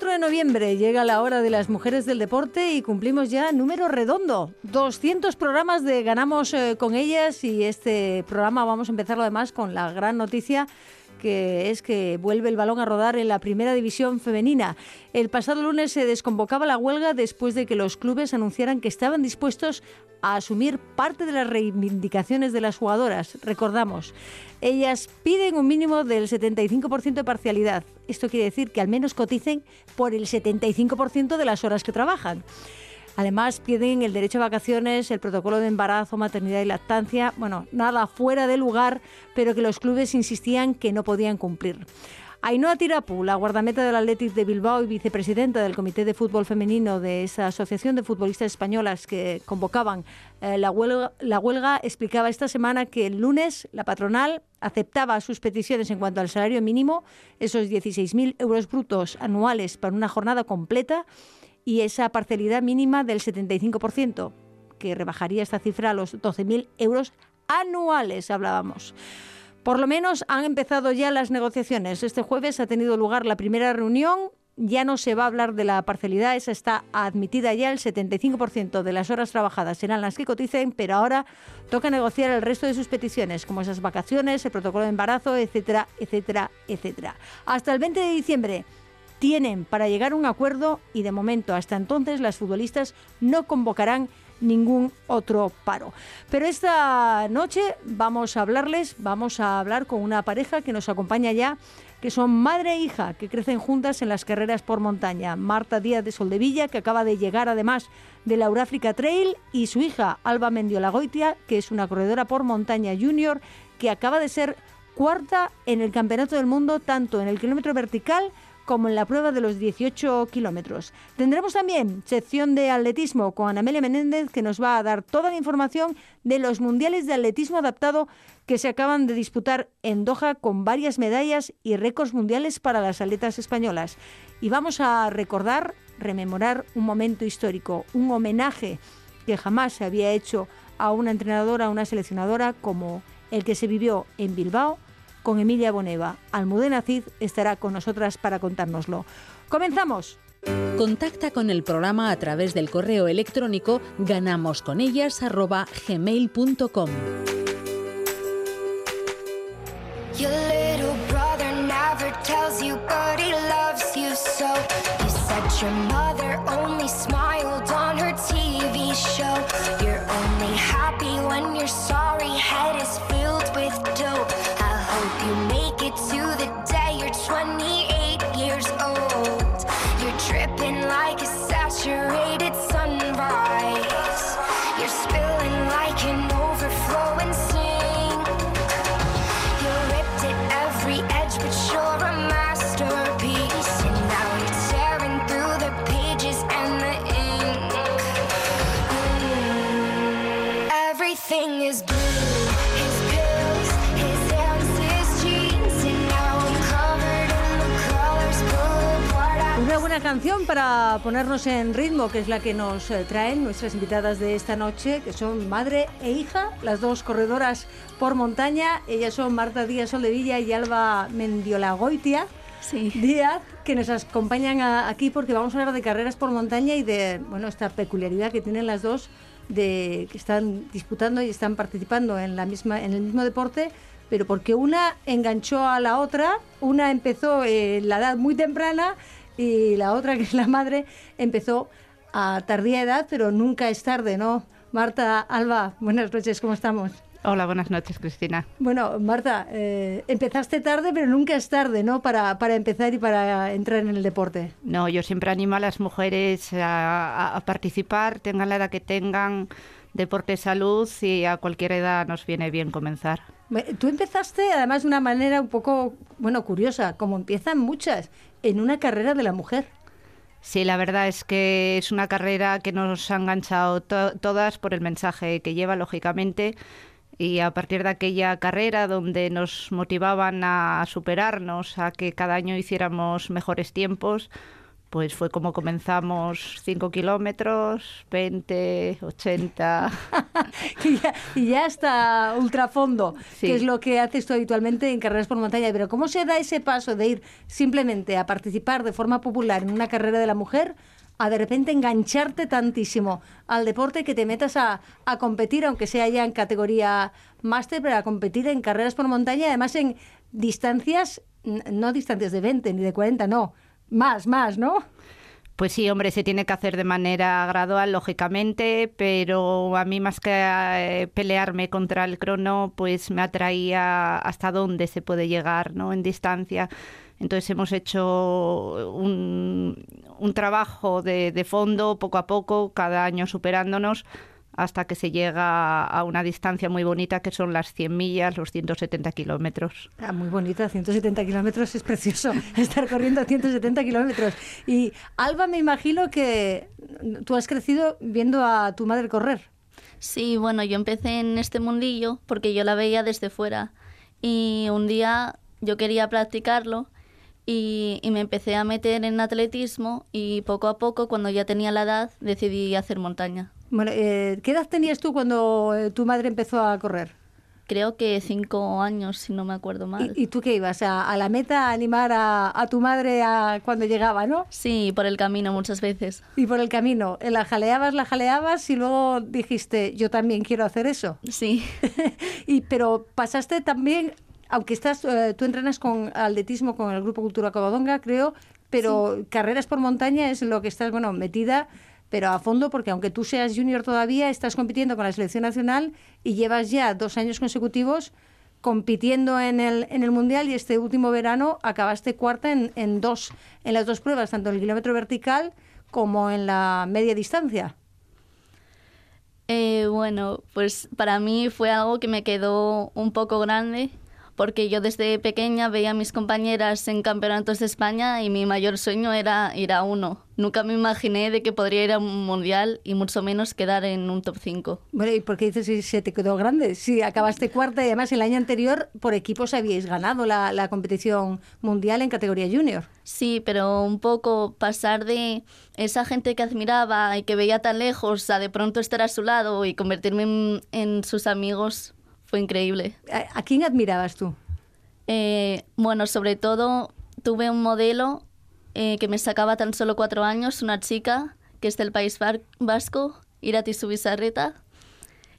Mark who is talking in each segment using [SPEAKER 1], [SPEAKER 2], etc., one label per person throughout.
[SPEAKER 1] Domingo 24 de noviembre llega la hora de las mujeres del deporte y cumplimos ya número redondo. 200 programas de Ganamos eh, con ellas y este programa vamos a empezarlo además con la gran noticia que es que vuelve el balón a rodar en la primera división femenina. El pasado lunes se desconvocaba la huelga después de que los clubes anunciaran que estaban dispuestos a asumir parte de las reivindicaciones de las jugadoras. Recordamos, ellas piden un mínimo del 75% de parcialidad. Esto quiere decir que al menos coticen por el 75% de las horas que trabajan. Además, piden el derecho a vacaciones, el protocolo de embarazo, maternidad y lactancia. Bueno, nada fuera de lugar, pero que los clubes insistían que no podían cumplir. Ainhoa Tirapu, la guardameta del Athletic de Bilbao y vicepresidenta del Comité de Fútbol Femenino de esa Asociación de Futbolistas Españolas que convocaban eh, la, huelga, la huelga, explicaba esta semana que el lunes la patronal aceptaba sus peticiones en cuanto al salario mínimo, esos 16.000 euros brutos anuales para una jornada completa, y esa parcialidad mínima del 75%, que rebajaría esta cifra a los 12.000 euros anuales, hablábamos. Por lo menos han empezado ya las negociaciones. Este jueves ha tenido lugar la primera reunión. Ya no se va a hablar de la parcialidad, esa está admitida ya, el 75% de las horas trabajadas serán las que coticen, pero ahora toca negociar el resto de sus peticiones, como esas vacaciones, el protocolo de embarazo, etcétera, etcétera, etcétera. Hasta el 20 de diciembre tienen para llegar a un acuerdo y de momento hasta entonces las futbolistas no convocarán ningún otro paro. Pero esta noche vamos a hablarles, vamos a hablar con una pareja que nos acompaña ya, que son madre e hija, que crecen juntas en las carreras por montaña. Marta Díaz de Soldevilla, que acaba de llegar además de la Euráfrica Trail, y su hija Alba Mendiolagoitia, que es una corredora por montaña junior, que acaba de ser cuarta en el Campeonato del Mundo, tanto en el kilómetro vertical como en la prueba de los 18 kilómetros. Tendremos también sección de atletismo con Amelia Menéndez que nos va a dar toda la información de los mundiales de atletismo adaptado que se acaban de disputar en Doha con varias medallas y récords mundiales para las atletas españolas. Y vamos a recordar, rememorar un momento histórico, un homenaje que jamás se había hecho a una entrenadora, a una seleccionadora como el que se vivió en Bilbao con Emilia Boneva. Almudena Cid estará con nosotras para contárnoslo. ¡Comenzamos!
[SPEAKER 2] Contacta con el programa a través del correo electrónico ganamosconellas.gmail.com Your
[SPEAKER 1] canción para ponernos en ritmo, que es la que nos eh, traen nuestras invitadas de esta noche, que son madre e hija, las dos corredoras por montaña. Ellas son Marta Díaz Soldevilla y Alba Mendiolagoitia.
[SPEAKER 3] Sí.
[SPEAKER 1] Díaz, que nos acompañan a- aquí porque vamos a hablar de carreras por montaña y de bueno esta peculiaridad que tienen las dos de que están disputando y están participando en la misma en el mismo deporte, pero porque una enganchó a la otra, una empezó en la edad muy temprana y la otra que es la madre empezó a tardía edad, pero nunca es tarde, ¿no? Marta, Alba, buenas noches, ¿cómo estamos?
[SPEAKER 3] Hola, buenas noches, Cristina.
[SPEAKER 1] Bueno, Marta, eh, empezaste tarde, pero nunca es tarde, ¿no? Para, para empezar y para entrar en el deporte.
[SPEAKER 3] No, yo siempre animo a las mujeres a, a- a participar, tengan la edad que tengan, deporte, salud y a cualquier edad nos viene bien comenzar.
[SPEAKER 1] Me- Tú empezaste, además, de una manera un poco, bueno, curiosa, como empiezan muchas, en una carrera de la mujer.
[SPEAKER 3] Sí, la verdad es que es una carrera que nos ha enganchado to- todas por el mensaje que lleva, lógicamente. y a partir de aquella carrera donde nos motivaban a superarnos, a que cada año hiciéramos mejores tiempos, pues fue como comenzamos 5 kilómetros, 20, 80.
[SPEAKER 1] y, ya, y ya hasta ultrafondo, que es lo que haces tú habitualmente en carreras por montaña. Pero ¿cómo se da ese paso de ir simplemente a participar de forma popular en una carrera de la mujer a de repente engancharte tantísimo al deporte que te metas a, a competir, aunque sea ya en categoría máster, pero a competir en carreras por montaña, además en distancias, no distancias de 20 ni de 40, no más, más, ¿no?
[SPEAKER 3] Pues sí, hombre, se tiene que hacer de manera gradual, lógicamente, pero a mí más que eh, pelearme contra el crono, pues me atraía hasta dónde se puede llegar, ¿no? En distancia. Entonces hemos hecho un, un trabajo de, de fondo, poco a poco, cada año superándonos, hasta que se llega a una distancia muy bonita que son las 100 millas, los 170 kilómetros.
[SPEAKER 1] Ah, muy bonita, 170 kilómetros es precioso estar corriendo 170 kilómetros. Y Alba, me imagino que tú has crecido viendo a tu madre correr.
[SPEAKER 4] Sí, bueno, yo empecé en este mundillo porque yo la veía desde fuera y un día yo quería practicarlo y, y, me empecé a meter en atletismo y poco a poco, cuando ya tenía la edad, decidí hacer montaña.
[SPEAKER 1] Bueno, eh, ¿qué edad tenías tú cuando eh, tu madre empezó a correr?
[SPEAKER 4] Creo que cinco años, si no me acuerdo mal.
[SPEAKER 1] ¿Y, y tú qué ibas? ¿A, a, la meta a animar a, a tu madre a, cuando llegaba, no?
[SPEAKER 4] Sí, por el camino muchas veces.
[SPEAKER 1] Y por el camino. ¿La jaleabas, la jaleabas y luego dijiste, yo también quiero hacer eso?
[SPEAKER 4] Sí.
[SPEAKER 1] y, pero pasaste también, aunque estás, eh, tú entrenas con atletismo con el Grupo Cultura Covadonga, creo, pero sí. carreras por montaña es lo que estás, bueno, metida pero a fondo porque aunque tú seas junior todavía, estás compitiendo con la selección nacional y llevas ya dos años consecutivos compitiendo en el, en el Mundial y este último verano acabaste cuarta en, en, dos, en las dos pruebas, tanto en el kilómetro vertical como en la media distancia.
[SPEAKER 4] Eh, bueno, pues para mí fue algo que me quedó un poco grande porque yo desde pequeña veía a mis compañeras en campeonatos de España y mi mayor sueño era ir a uno. Nunca me imaginé de que podría ir a un mundial y mucho menos quedar en un top 5.
[SPEAKER 1] Bueno, ¿y por qué dices si se te quedó grande? Si acabaste cuarta y además el año anterior por equipos habíais ganado la, la competición mundial en categoría junior.
[SPEAKER 4] Sí, pero un poco pasar de esa gente que admiraba y que veía tan lejos a de pronto estar a su lado y convertirme en, en sus amigos fue increíble.
[SPEAKER 1] ¿A, quién admirabas tú?
[SPEAKER 4] Eh, bueno, sobre todo tuve un modelo eh, que me sacaba tan solo cuatro años, una chica que es del País Vasco, Irati Subizarreta,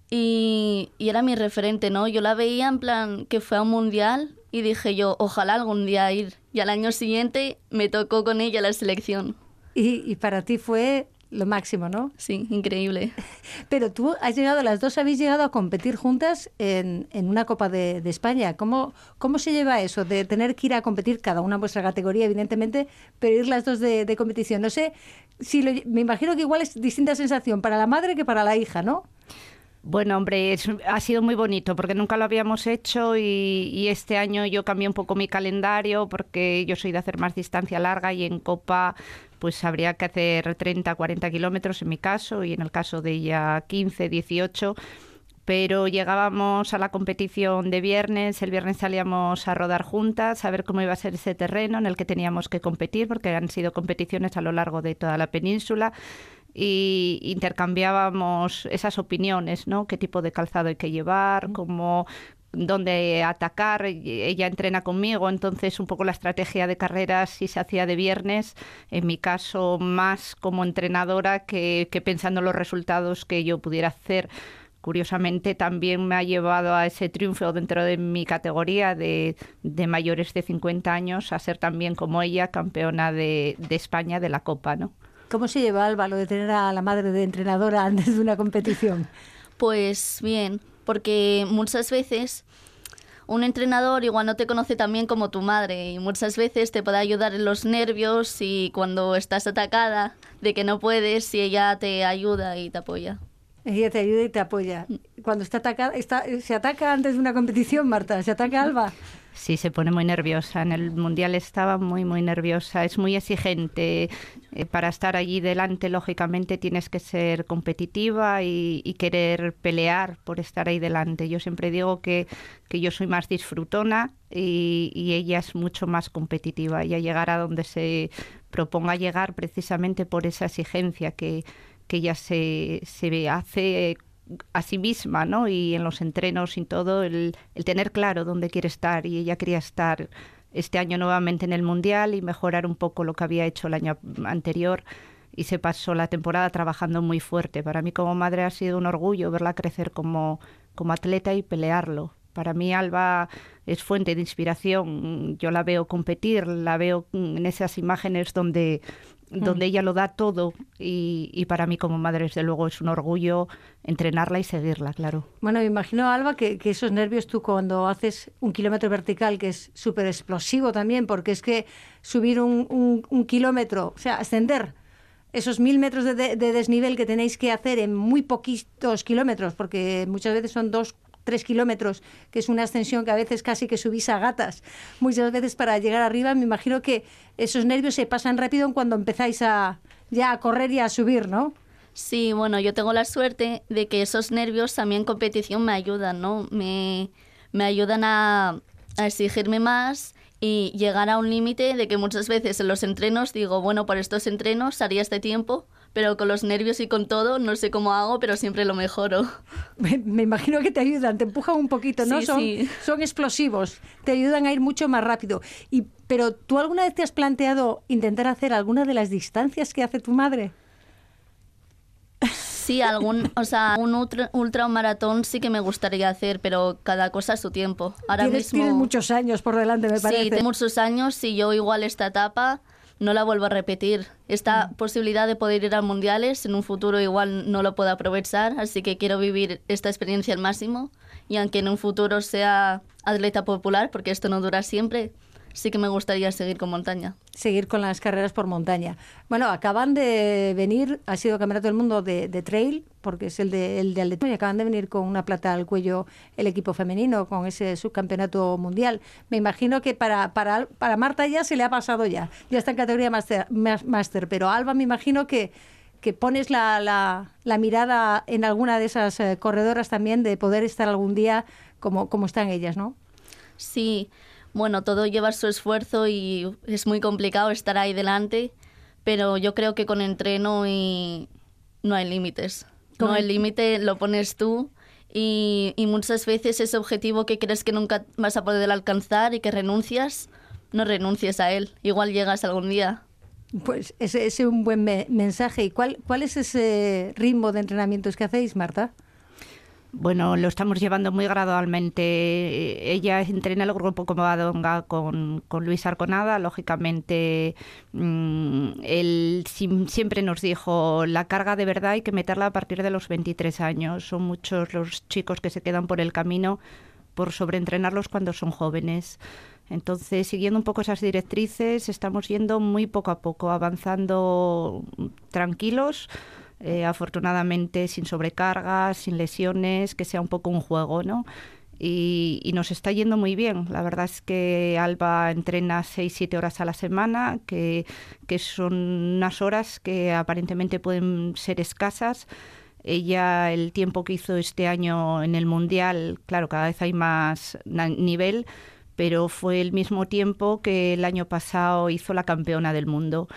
[SPEAKER 4] y, y era mi referente, ¿no? Yo la veía en plan que fue a un mundial y dije yo, ojalá algún día ir. Y al año siguiente me tocó con ella la selección.
[SPEAKER 1] Y, y para ti fue lo máximo, ¿no?
[SPEAKER 4] Sí, increíble.
[SPEAKER 1] Pero tú has llegado, las dos habéis llegado a competir juntas en, en una Copa de, de, España. ¿Cómo, ¿Cómo se lleva eso de tener que ir a competir, cada una en vuestra categoría, evidentemente, pero ir las dos de, de competición? No sé, si lo, me imagino que igual es distinta sensación para la madre que para la hija, ¿no?
[SPEAKER 3] Bueno, hombre, es, ha sido muy bonito porque nunca lo habíamos hecho y, y, este año yo cambié un poco mi calendario porque yo soy de hacer más distancia larga y en Copa pues habría que hacer 30, 40 kilómetros en mi caso y en el caso de ella 15, 18 pero llegábamos a la competición de viernes, el viernes salíamos a rodar juntas, a ver cómo iba a ser ese terreno en el que teníamos que competir, porque han sido competiciones a lo largo de toda la península y intercambiábamos esas opiniones, ¿no? Qué tipo de calzado hay que llevar, cómo dónde atacar, ella entrena conmigo, entonces un poco la estrategia de carreras si se hacía de viernes, en mi caso más como entrenadora que, que pensando en los resultados que yo pudiera hacer. Curiosamente también me ha llevado a ese triunfo dentro de mi categoría de, de mayores de 50 años, a ser también como ella campeona de, de, España de la Copa, ¿no?
[SPEAKER 1] ¿Cómo se lleva Alba lo de tener a la madre de entrenadora antes de una competición?
[SPEAKER 4] Pues bien, porque muchas veces un entrenador igual no te conoce tan bien como tu madre y muchas veces te puede ayudar en los nervios y cuando estás atacada de que no puedes y ella te ayuda y te apoya.
[SPEAKER 1] Ella te ayuda y te apoya. Cuando está atacada, está, se ataca antes de una competición, Marta, se ataca Alba.
[SPEAKER 3] Sí, se pone muy nerviosa. En el Mundial estaba muy, muy nerviosa. Es muy exigente. Eh, para estar allí delante, lógicamente, tienes que ser competitiva y, querer pelear por estar ahí delante. Yo siempre digo que, que yo soy más disfrutona y, y, ella es mucho más competitiva. Ella llegará donde se proponga llegar precisamente por esa exigencia que, que ella se, se hace a sí misma, ¿no? Y en los entrenos y todo, el, el tener claro dónde quiere estar. Y ella quería estar este año nuevamente en el Mundial y mejorar un poco lo que había hecho el año anterior. Y se pasó la temporada trabajando muy fuerte. Para mí como madre ha sido un orgullo verla crecer como, como atleta y pelearlo. Para mí Alba es fuente de inspiración. Yo la veo competir, la veo en esas imágenes donde donde mm. ella lo da todo y, para mí como madre desde luego es un orgullo entrenarla y seguirla, claro.
[SPEAKER 1] Bueno, me imagino, Alba, que, esos nervios tú cuando haces un kilómetro vertical, que es súper explosivo también, porque es que subir un, un, kilómetro, o sea, ascender esos mil metros de, de, desnivel que tenéis que hacer en muy poquitos kilómetros, porque muchas veces son dos, tres kilómetros, que es una ascensión que a veces casi que subís a gatas, muchas veces para llegar arriba, me imagino que esos nervios se pasan rápido cuando empezáis a ya a correr y a subir, ¿no?
[SPEAKER 4] Sí, bueno, yo tengo la suerte de que esos nervios también en competición me ayudan, ¿no? Me, me ayudan a, a exigirme más y llegar a un límite de que muchas veces en los entrenos digo, bueno, por estos entrenos haría este tiempo, pero con los nervios y con todo no sé cómo hago, pero siempre lo mejoro.
[SPEAKER 1] Me, imagino que te ayudan, te empujan un poquito, ¿no? son, son explosivos, te ayudan a ir mucho más rápido. Y, pero ¿tú alguna vez te has planteado intentar hacer alguna de las distancias que hace tu madre?
[SPEAKER 4] Sí, algún, o sea, un ultra, maratón sí que me gustaría hacer, pero cada cosa a su tiempo. Ahora
[SPEAKER 1] tienes,
[SPEAKER 4] mismo
[SPEAKER 1] muchos años por delante, me parece.
[SPEAKER 4] Sí, tengo muchos años y yo igual esta etapa no la vuelvo a repetir. Esta mm. posibilidad de poder ir a mundiales en un futuro igual no lo puedo aprovechar, así que quiero vivir esta experiencia al máximo y aunque en un futuro sea atleta popular, porque esto no dura siempre, sí que me gustaría seguir con montaña.
[SPEAKER 1] Seguir con las carreras por montaña. Bueno, acaban de venir, ha sido Campeonato del Mundo de, trail, porque es el de, el de y acaban de venir con una plata al cuello el equipo femenino, con ese subcampeonato mundial. Me imagino que para, para, para Marta ya se le ha pasado ya, ya está en categoría máster, pero Alba me imagino que que pones la, la, la, mirada en alguna de esas eh, corredoras también de poder estar algún día como, como están ellas, ¿no?
[SPEAKER 4] Sí, bueno, todo lleva su esfuerzo y es muy complicado estar ahí delante, pero yo creo que con entreno y no hay límites. No, el límite lo pones tú y, y, muchas veces ese objetivo que crees que nunca vas a poder alcanzar y que renuncias, no renuncies a él. Igual llegas algún día.
[SPEAKER 1] Pues ese es un buen mensaje. ¿Y cuál, cuál es ese ritmo de entrenamientos que hacéis, Marta?
[SPEAKER 3] Bueno, lo estamos llevando muy gradualmente. Ella entrena el grupo como Adonga con, con Luis Arconada. Lógicamente, mm, él siempre nos dijo, la carga de verdad hay que meterla a partir de los 23 años. Son muchos los chicos que se quedan por el camino por sobreentrenarlos cuando son jóvenes. Entonces, siguiendo un poco esas directrices, estamos yendo muy poco a poco, avanzando tranquilos eh, afortunadamente sin sobrecargas, sin lesiones, que sea un poco un juego, ¿no? Y, nos está yendo muy bien. La verdad es que Alba entrena 6-7 horas a la semana, que, que, son unas horas que aparentemente pueden ser escasas. Ella, el tiempo que hizo este año en el Mundial, claro, cada vez hay más nivel, pero fue el mismo tiempo que el año pasado hizo la campeona del mundo.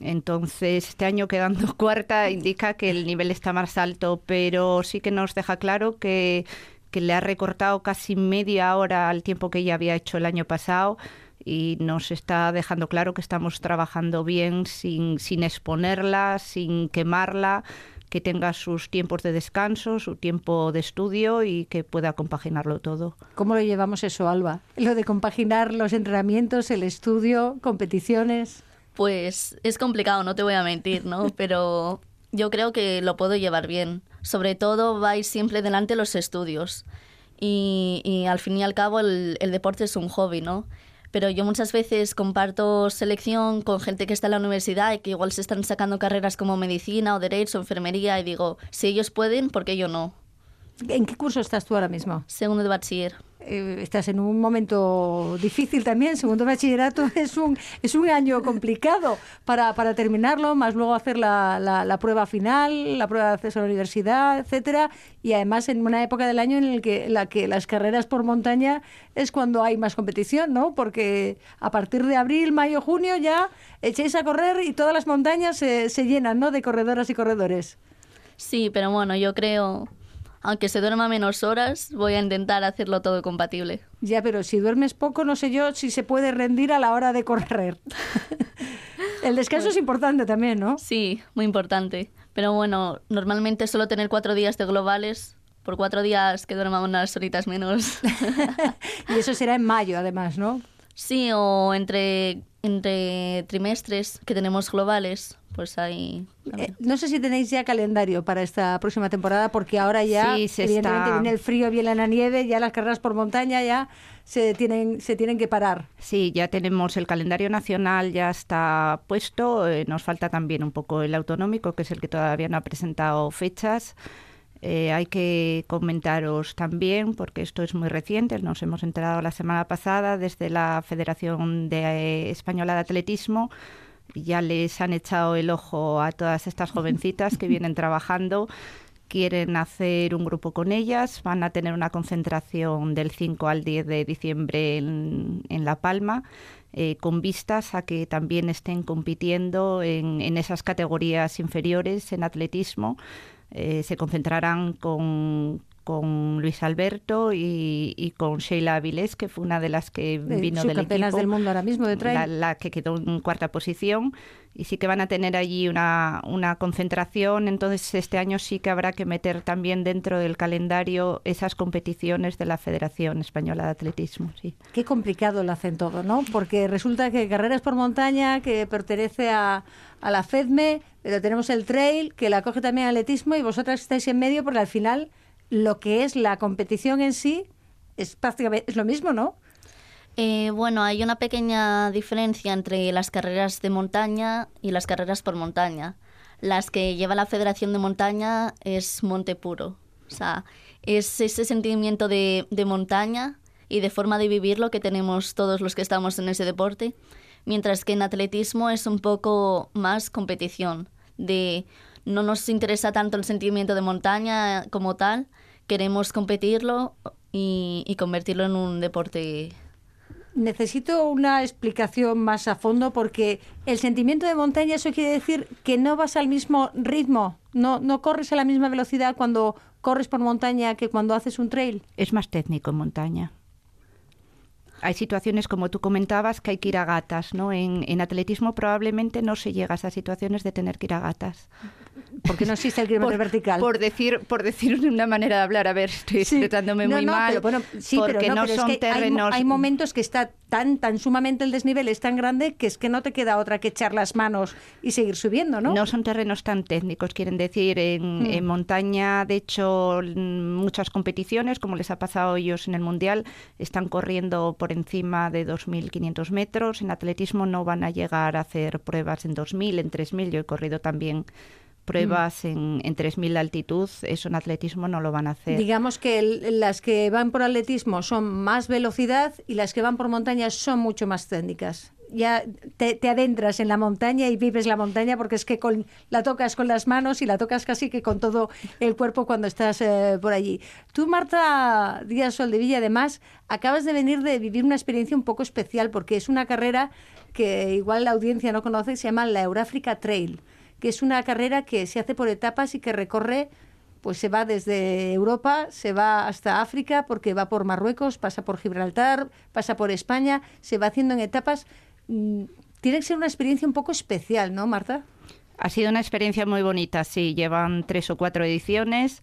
[SPEAKER 3] Entonces, este año quedando cuarta indica que el nivel está más alto, pero sí que nos deja claro que, le ha recortado casi media hora al tiempo que ella había hecho el año pasado y nos está dejando claro que estamos trabajando bien sin, sin exponerla, sin quemarla, que tenga sus tiempos de descanso, su tiempo de estudio y que pueda compaginarlo todo.
[SPEAKER 1] ¿Cómo lo llevamos eso, Alba? Lo de compaginar los entrenamientos, el estudio, competiciones.
[SPEAKER 4] Pues es complicado, no te voy a mentir, ¿no? Pero yo creo que lo puedo llevar bien. Sobre todo vais siempre delante los estudios. Y, al fin y al cabo el, deporte es un hobby, ¿no? Pero yo muchas veces comparto selección con gente que está en la universidad y que igual se están sacando carreras como medicina o derecho o enfermería y digo, si ellos pueden, ¿por qué yo no?
[SPEAKER 1] ¿En qué curso estás tú ahora mismo?
[SPEAKER 4] Segundo de bachiller.
[SPEAKER 1] Eh, estás en un momento difícil también. Segundo bachillerato es un, es un año complicado para, para terminarlo, más luego hacer la, la, la, prueba final, la prueba de acceso a la universidad, etcétera. Y además en una época del año en el que, la que las carreras por montaña es cuando hay más competición, ¿no? Porque a partir de abril, mayo, junio ya echéis a correr y todas las montañas se, se llenan, ¿no? De corredoras y corredores.
[SPEAKER 4] Sí, pero bueno, yo creo aunque se duerma menos horas, voy a intentar hacerlo todo compatible.
[SPEAKER 1] Ya, pero si duermes poco, no sé yo si se puede rendir a la hora de correr. El descanso es importante también, ¿no?
[SPEAKER 4] Sí, muy importante. Pero bueno, normalmente solo tener cuatro días de globales, por cuatro días que duerma unas horitas menos.
[SPEAKER 1] y eso será en mayo, además, ¿no?
[SPEAKER 4] Sí, o entre, entre trimestres que tenemos globales pues ahí...
[SPEAKER 1] Eh, no sé si tenéis ya calendario para esta próxima temporada, porque ahora ya, evidentemente, viene el frío, viene la nieve, ya las carreras por montaña ya se tienen, se tienen que parar.
[SPEAKER 3] Sí, ya tenemos el calendario nacional, ya está puesto. Eh, nos falta también un poco el autonómico, que es el que todavía no ha presentado fechas. Eh, hay que comentaros también, porque esto es muy reciente, nos hemos enterado la semana pasada desde la Federación de, Española de Atletismo, ya les han echado el ojo a todas estas jovencitas que vienen trabajando. Quieren hacer un grupo con ellas, van a tener una concentración del 5 al 10 de diciembre en, La Palma, eh, con vistas a que también estén compitiendo en, esas categorías inferiores en atletismo. Eh, se concentrarán con, con Luis Alberto y, con Sheila Avilés, que fue una de las que vino del equipo.
[SPEAKER 1] del mundo ahora mismo de
[SPEAKER 3] la, la, que quedó en cuarta posición. Y sí que van a tener allí una, una concentración. Entonces, este año sí que habrá que meter también dentro del calendario esas competiciones de la Federación Española de Atletismo. Sí.
[SPEAKER 1] Qué complicado lo hacen todo, ¿no? Porque resulta que carreras por montaña, que pertenece a, a la FEDME, pero tenemos el trail, que la coge también atletismo, y vosotras estáis en medio, porque al final lo que es la competición en sí es prácticamente es lo mismo, ¿no?
[SPEAKER 4] Eh, bueno, hay una pequeña diferencia entre las carreras de montaña y las carreras por montaña. Las que lleva la Federación de Montaña es monte puro. O sea, es ese sentimiento de, de montaña y de forma de vivirlo que tenemos todos los que estamos en ese deporte. Mientras que en atletismo es un poco más competición, de no nos interesa tanto el sentimiento de montaña como tal, queremos competirlo y, convertirlo en un deporte
[SPEAKER 1] necesito una explicación más a fondo porque el sentimiento de montaña eso quiere decir que no vas al mismo ritmo, no, no corres a la misma velocidad cuando corres por montaña que cuando haces un trail.
[SPEAKER 3] Es más técnico en montaña. Hay situaciones, como tú comentabas, que hay que ir a gatas, ¿no? En, en atletismo probablemente no se llega a esas situaciones de tener que ir a gatas
[SPEAKER 1] porque no existe el kilómetro vertical.
[SPEAKER 3] Por decir, por decir de una manera de hablar, a ver, estoy tratándome muy mal.
[SPEAKER 1] Pero, bueno, sí, porque no, son terrenos. Hay, momentos que está tan, tan sumamente el desnivel es tan grande que es que no te queda otra que echar las manos y seguir subiendo, ¿no?
[SPEAKER 3] No son terrenos tan técnicos, quieren decir. En, mm. en montaña, de hecho, muchas competiciones, como les ha pasado a ellos en el Mundial, están corriendo por encima de 2.500 metros. En atletismo no van a llegar a hacer pruebas en 2.000, en 3.000. Yo he corrido también pruebas mm. en, en 3.000 de altitud, eso en atletismo no lo van a hacer.
[SPEAKER 1] Digamos que las que van por atletismo son más velocidad y las que van por montaña son mucho más técnicas. Ya te, adentras en la montaña y vives la montaña porque es que la tocas con las manos y la tocas casi que con todo el cuerpo cuando estás eh, por allí. Tú, Marta Díaz Soldevilla, además, acabas de venir de vivir una experiencia un poco especial porque es una carrera que igual la audiencia no conoce, se llama la Euráfrica Trail que es una carrera que se hace por etapas y que recorre, pues se va desde Europa, se va hasta África, porque va por Marruecos, pasa por Gibraltar, pasa por España, se va haciendo en etapas. Mm, tiene que ser una experiencia un poco especial, ¿no, Marta?
[SPEAKER 3] Ha sido una experiencia muy bonita, sí. Llevan tres o cuatro ediciones.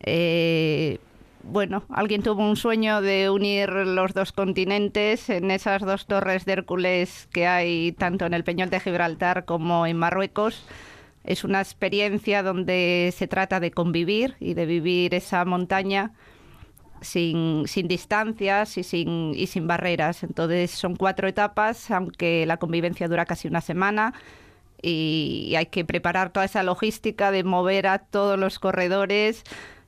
[SPEAKER 3] Eh, bueno, alguien tuvo un sueño de unir los dos continentes en esas dos torres de Hércules que hay tanto en el Peñol de Gibraltar como en Marruecos. Es una experiencia donde se trata de convivir y de vivir esa montaña sin, sin distancias y sin, y sin barreras. Entonces son cuatro etapas, aunque la convivencia dura casi una semana y hay que preparar toda esa logística de mover a todos los corredores.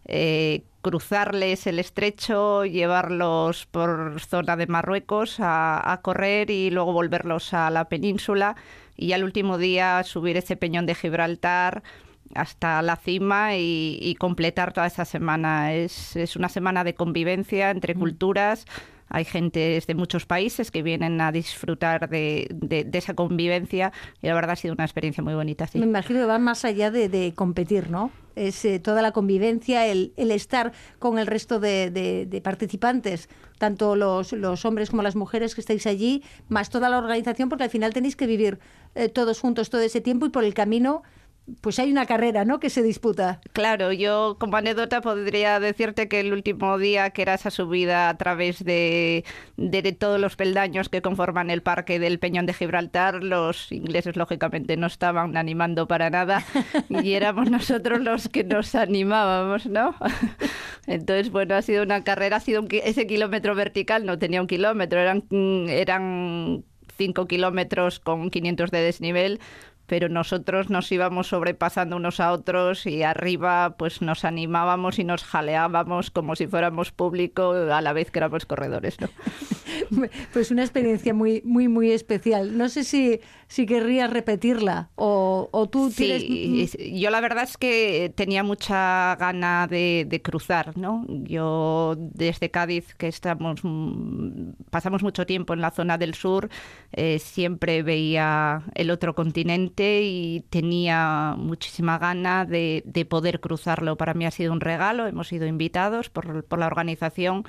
[SPEAKER 3] Eh, cruzarles el estrecho, llevarlos por zona de Marruecos a, a correr y luego volverlos a la península y al último día subir ese peñón de Gibraltar hasta la cima y, y completar toda esa semana. Es, es, una semana de convivencia entre culturas. Hay gente de muchos países que vienen a disfrutar de, de, esa convivencia y la verdad ha sido una experiencia muy bonita.
[SPEAKER 1] Me imagino que va más allá de, de competir, ¿no? Es eh, toda la convivencia, el, el, estar con el resto de, de participantes, tanto los, los, hombres como las mujeres que estáis allí, más toda la organización, porque al final tenéis que vivir eh, todos juntos todo ese tiempo y por el camino pues hay una carrera, ¿no? Que se disputa.
[SPEAKER 3] Claro, yo como anécdota podría decirte que el último día, que era esa subida a través de, de, de, todos los peldaños que conforman el parque del Peñón de Gibraltar, los ingleses lógicamente no estaban animando para nada y éramos nosotros los que nos animábamos, ¿no? Entonces, bueno, ha sido una carrera, ha sido un, ese kilómetro vertical, no tenía un kilómetro, eran, eran 5 kilómetros con 500 de desnivel, pero nosotros nos íbamos sobrepasando unos a otros y arriba pues nos animábamos y nos jaleábamos como si fuéramos público a la vez que éramos corredores. ¿no?
[SPEAKER 1] Pues una experiencia muy, muy, muy especial. No sé si, si querrías repetirla o, o tú tienes...
[SPEAKER 3] Sí, yo la verdad es que tenía mucha gana de, de, cruzar, ¿no? Yo desde Cádiz, que estamos pasamos mucho tiempo en la zona del sur, eh, siempre veía el otro continente y tenía muchísima gana de, de, poder cruzarlo. Para mí ha sido un regalo, hemos sido invitados por, por la organización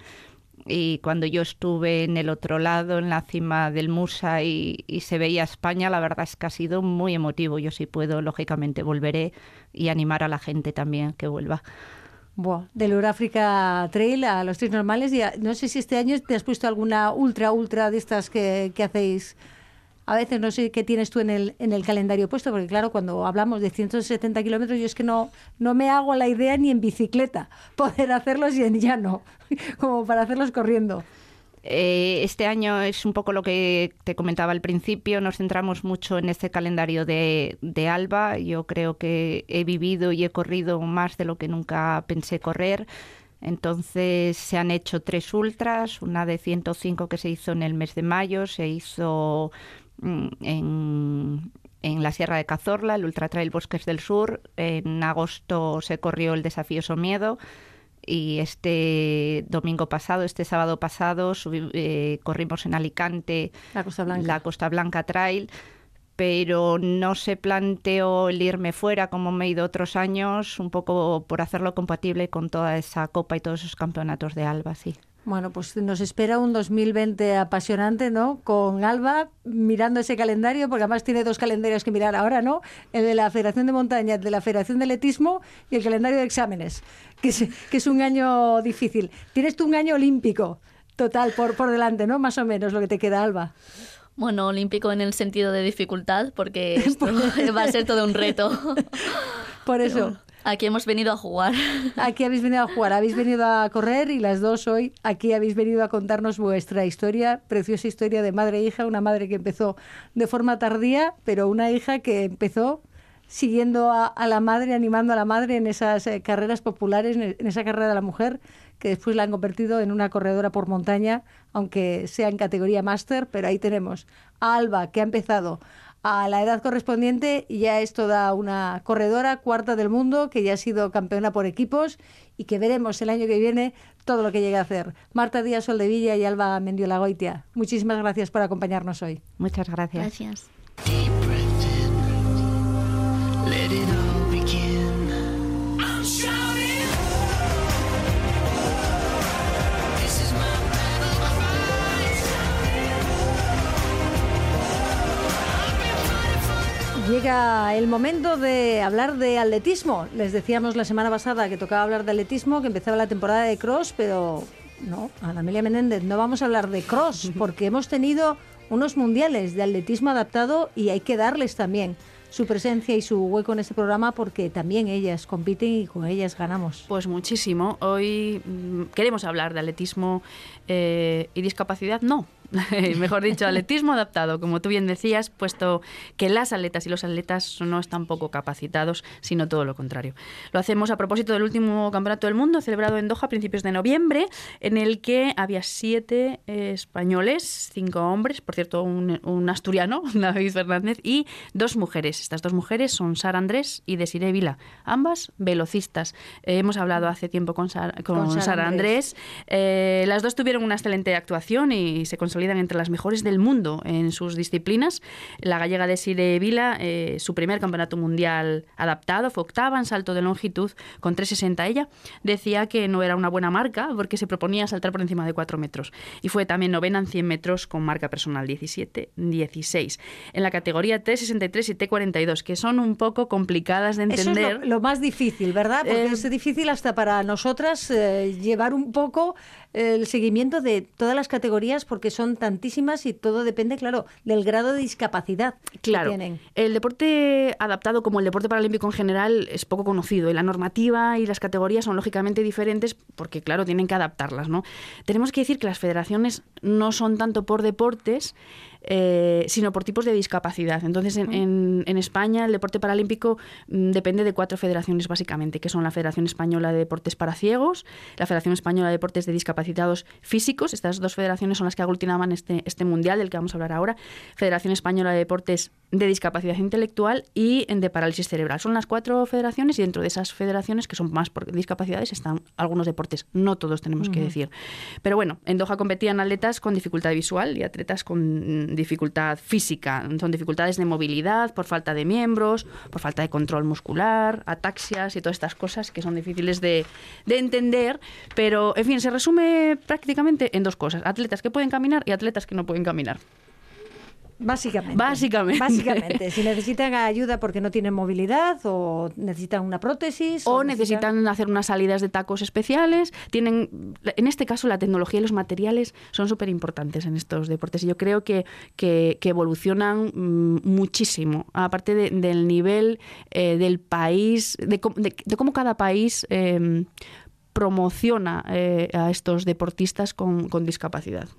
[SPEAKER 3] y cuando yo estuve en el otro lado, en la cima del Musa y, y, se veía España, la verdad es que ha sido muy emotivo. Yo si puedo, lógicamente volveré y animar a la gente también que vuelva.
[SPEAKER 1] Buah, del Euráfrica Trail a los tres normales. Y a, no sé si este año te has puesto alguna ultra, ultra de estas que, que hacéis a veces no sé qué tienes tú en el, en el calendario puesto, porque claro, cuando hablamos de 170 kilómetros, yo es que no, no me hago la idea ni en bicicleta poder hacerlos y en llano, como para hacerlos corriendo.
[SPEAKER 3] Eh, este año es un poco lo que te comentaba al principio, nos centramos mucho en este calendario de, Alba. Yo creo que he vivido y he corrido más de lo que nunca pensé correr. Entonces se han hecho tres ultras, una de 105 que se hizo en el mes de mayo, se hizo en, en, la Sierra de Cazorla, el Ultra Trail Bosques del Sur. En agosto se corrió el Desafío Somiedo y este domingo pasado, este sábado pasado, eh, corrimos en Alicante
[SPEAKER 1] la Costa, Blanca.
[SPEAKER 3] la Costa Blanca Trail pero no se planteó el irme fuera como me he ido otros años, un poco por hacerlo compatible con toda esa copa y todos esos campeonatos de Alba, sí.
[SPEAKER 1] Bueno, pues nos espera un 2020 apasionante, ¿no? Con Alba mirando ese calendario, porque además tiene dos calendarios que mirar ahora, ¿no? El de la Federación de Montaña, el de la Federación de Atletismo y el calendario de exámenes, que es, que es un año difícil. Tienes tú un año olímpico total por, por delante, ¿no? Más o menos lo que te queda, Alba.
[SPEAKER 4] Bueno, olímpico en el sentido de dificultad, porque esto va a ser todo un reto.
[SPEAKER 1] Por eso.
[SPEAKER 4] Aquí hemos venido a jugar.
[SPEAKER 1] Aquí habéis venido a jugar, habéis venido a correr y las dos hoy aquí habéis venido a contarnos vuestra historia, preciosa historia de madre e hija, una madre que empezó de forma tardía, pero una hija que empezó siguiendo a, la madre, animando a la madre en esas eh, carreras populares, en esa carrera de la mujer, que después la han convertido en una corredora por montaña, aunque sea en categoría máster, pero ahí tenemos a Alba, que ha empezado a la edad correspondiente y ya es toda una corredora cuarta del mundo, que ya ha sido campeona por equipos y que veremos el año que viene todo lo que llegue a hacer. Marta Díaz Soldevilla y Alba Mendiola Goitia, muchísimas gracias por acompañarnos hoy.
[SPEAKER 3] Muchas gracias.
[SPEAKER 4] Gracias.
[SPEAKER 1] Llega el momento de hablar de atletismo. Les decíamos la semana pasada que tocaba hablar de atletismo, que empezaba la temporada de cross, pero no, Ana Amelia Menéndez, no vamos a hablar de cross, porque hemos tenido unos mundiales de atletismo adaptado y hay que darles también su presencia y su hueco en este programa porque también ellas compiten y con ellas ganamos.
[SPEAKER 5] Pues muchísimo. Hoy mm, queremos hablar de atletismo eh, y discapacidad. No, mejor dicho, atletismo adaptado, como tú bien decías, puesto que las atletas y los atletas no están poco capacitados, sino todo lo contrario. Lo hacemos a propósito del último Campeonato del Mundo celebrado en Doha a principios de noviembre, en el que había siete eh, españoles, cinco hombres, por cierto, un, asturiano, David Fernández, y dos mujeres. Estas dos mujeres son Sara Andrés y Desiree Vila, ambas velocistas. Eh, hemos hablado hace tiempo con, Sara, Andrés. Eh, las dos tuvieron una excelente actuación y se consolidaron entre las mejores del mundo en sus disciplinas. La gallega de Sire Vila, eh, su primer campeonato mundial adaptado, fue octava en salto de longitud con 3,60 ella. Decía que no era una buena marca porque se proponía saltar por encima de 4 metros. Y fue también novena en 100 metros con marca personal 17-16. En la categoría T63 y T42, que son un poco complicadas de entender.
[SPEAKER 1] Eso es lo, más difícil, ¿verdad? Porque eh, es difícil hasta para nosotras eh, llevar un poco el seguimiento de todas las categorías porque son tantísimas y todo depende, claro, del grado de discapacidad
[SPEAKER 5] claro.
[SPEAKER 1] que tienen.
[SPEAKER 5] El deporte adaptado como el deporte paralímpico en general es poco conocido y la normativa y las categorías son lógicamente diferentes porque, claro, tienen que adaptarlas, ¿no? Tenemos que decir que las federaciones no son tanto por deportes, eh, sino por tipos de discapacidad. Entonces, en, España el deporte paralímpico mm, depende de cuatro federaciones básicamente, que son la Federación Española de Deportes para Ciegos, la Federación Española de Deportes de Discapacitados Físicos, estas dos federaciones son las que aglutinaban este, este mundial del que vamos a hablar ahora, Federación Española de Deportes de Discapacidad Intelectual y de Parálisis Cerebral. Son las cuatro federaciones y dentro de esas federaciones, que son más por discapacidades, están algunos deportes, no todos tenemos que decir. Pero bueno, en Doha competían atletas con dificultad visual y atletas con dificultad física, son dificultades de movilidad por falta de miembros, por falta de control muscular, ataxias y todas estas cosas que son difíciles de, de entender, pero en fin, se resume prácticamente en dos cosas, atletas que pueden caminar y atletas que no pueden caminar.
[SPEAKER 1] Básicamente.
[SPEAKER 5] Básicamente.
[SPEAKER 1] Básicamente. Si necesitan ayuda porque no tienen movilidad o necesitan una prótesis.
[SPEAKER 5] O, necesitan... hacer unas salidas de tacos especiales. Tienen, en este caso, la tecnología y los materiales son súper importantes en estos deportes. Y yo creo que, que, evolucionan mm, muchísimo. Aparte del nivel eh, del país, de, cómo cada país. Em, promociona eh, a estos deportistas con, con discapacidad.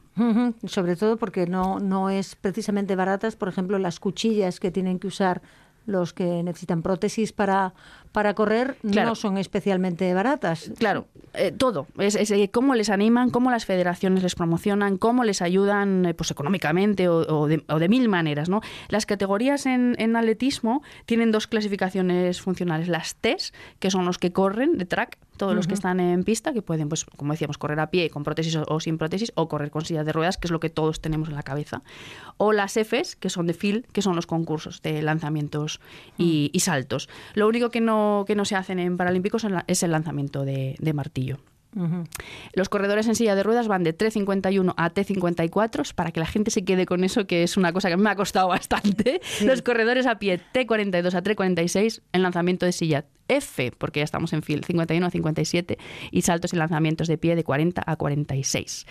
[SPEAKER 1] Sobre todo porque no, no es precisamente baratas, por ejemplo, las cuchillas que tienen que usar los que necesitan prótesis para, para correr no son especialmente baratas.
[SPEAKER 5] Claro, eh, todo. Es, eh, cómo les animan, cómo las federaciones les promocionan, cómo les ayudan eh, pues económicamente o, de, mil maneras. ¿no? Las categorías en, en, atletismo tienen dos clasificaciones funcionales. Las TES, que son los que corren de track, todos los que están en pista, que pueden, pues, como decíamos, correr a pie con prótesis o, sin prótesis, o correr con sillas de ruedas, que es lo que todos tenemos en la cabeza. O las Fs, que son de field, que son los concursos de lanzamientos y, y saltos. Lo único que no, que no se hacen en Paralímpicos es el lanzamiento de, martillo. Los corredores en silla de ruedas van de T51 a T54, para que la gente se quede con eso, que es una cosa que me ha costado bastante. Los corredores a pie T42 a T46 en lanzamiento de silla F, porque ya estamos en fil 51 a 57, y saltos y lanzamientos de pie de 40 a 46.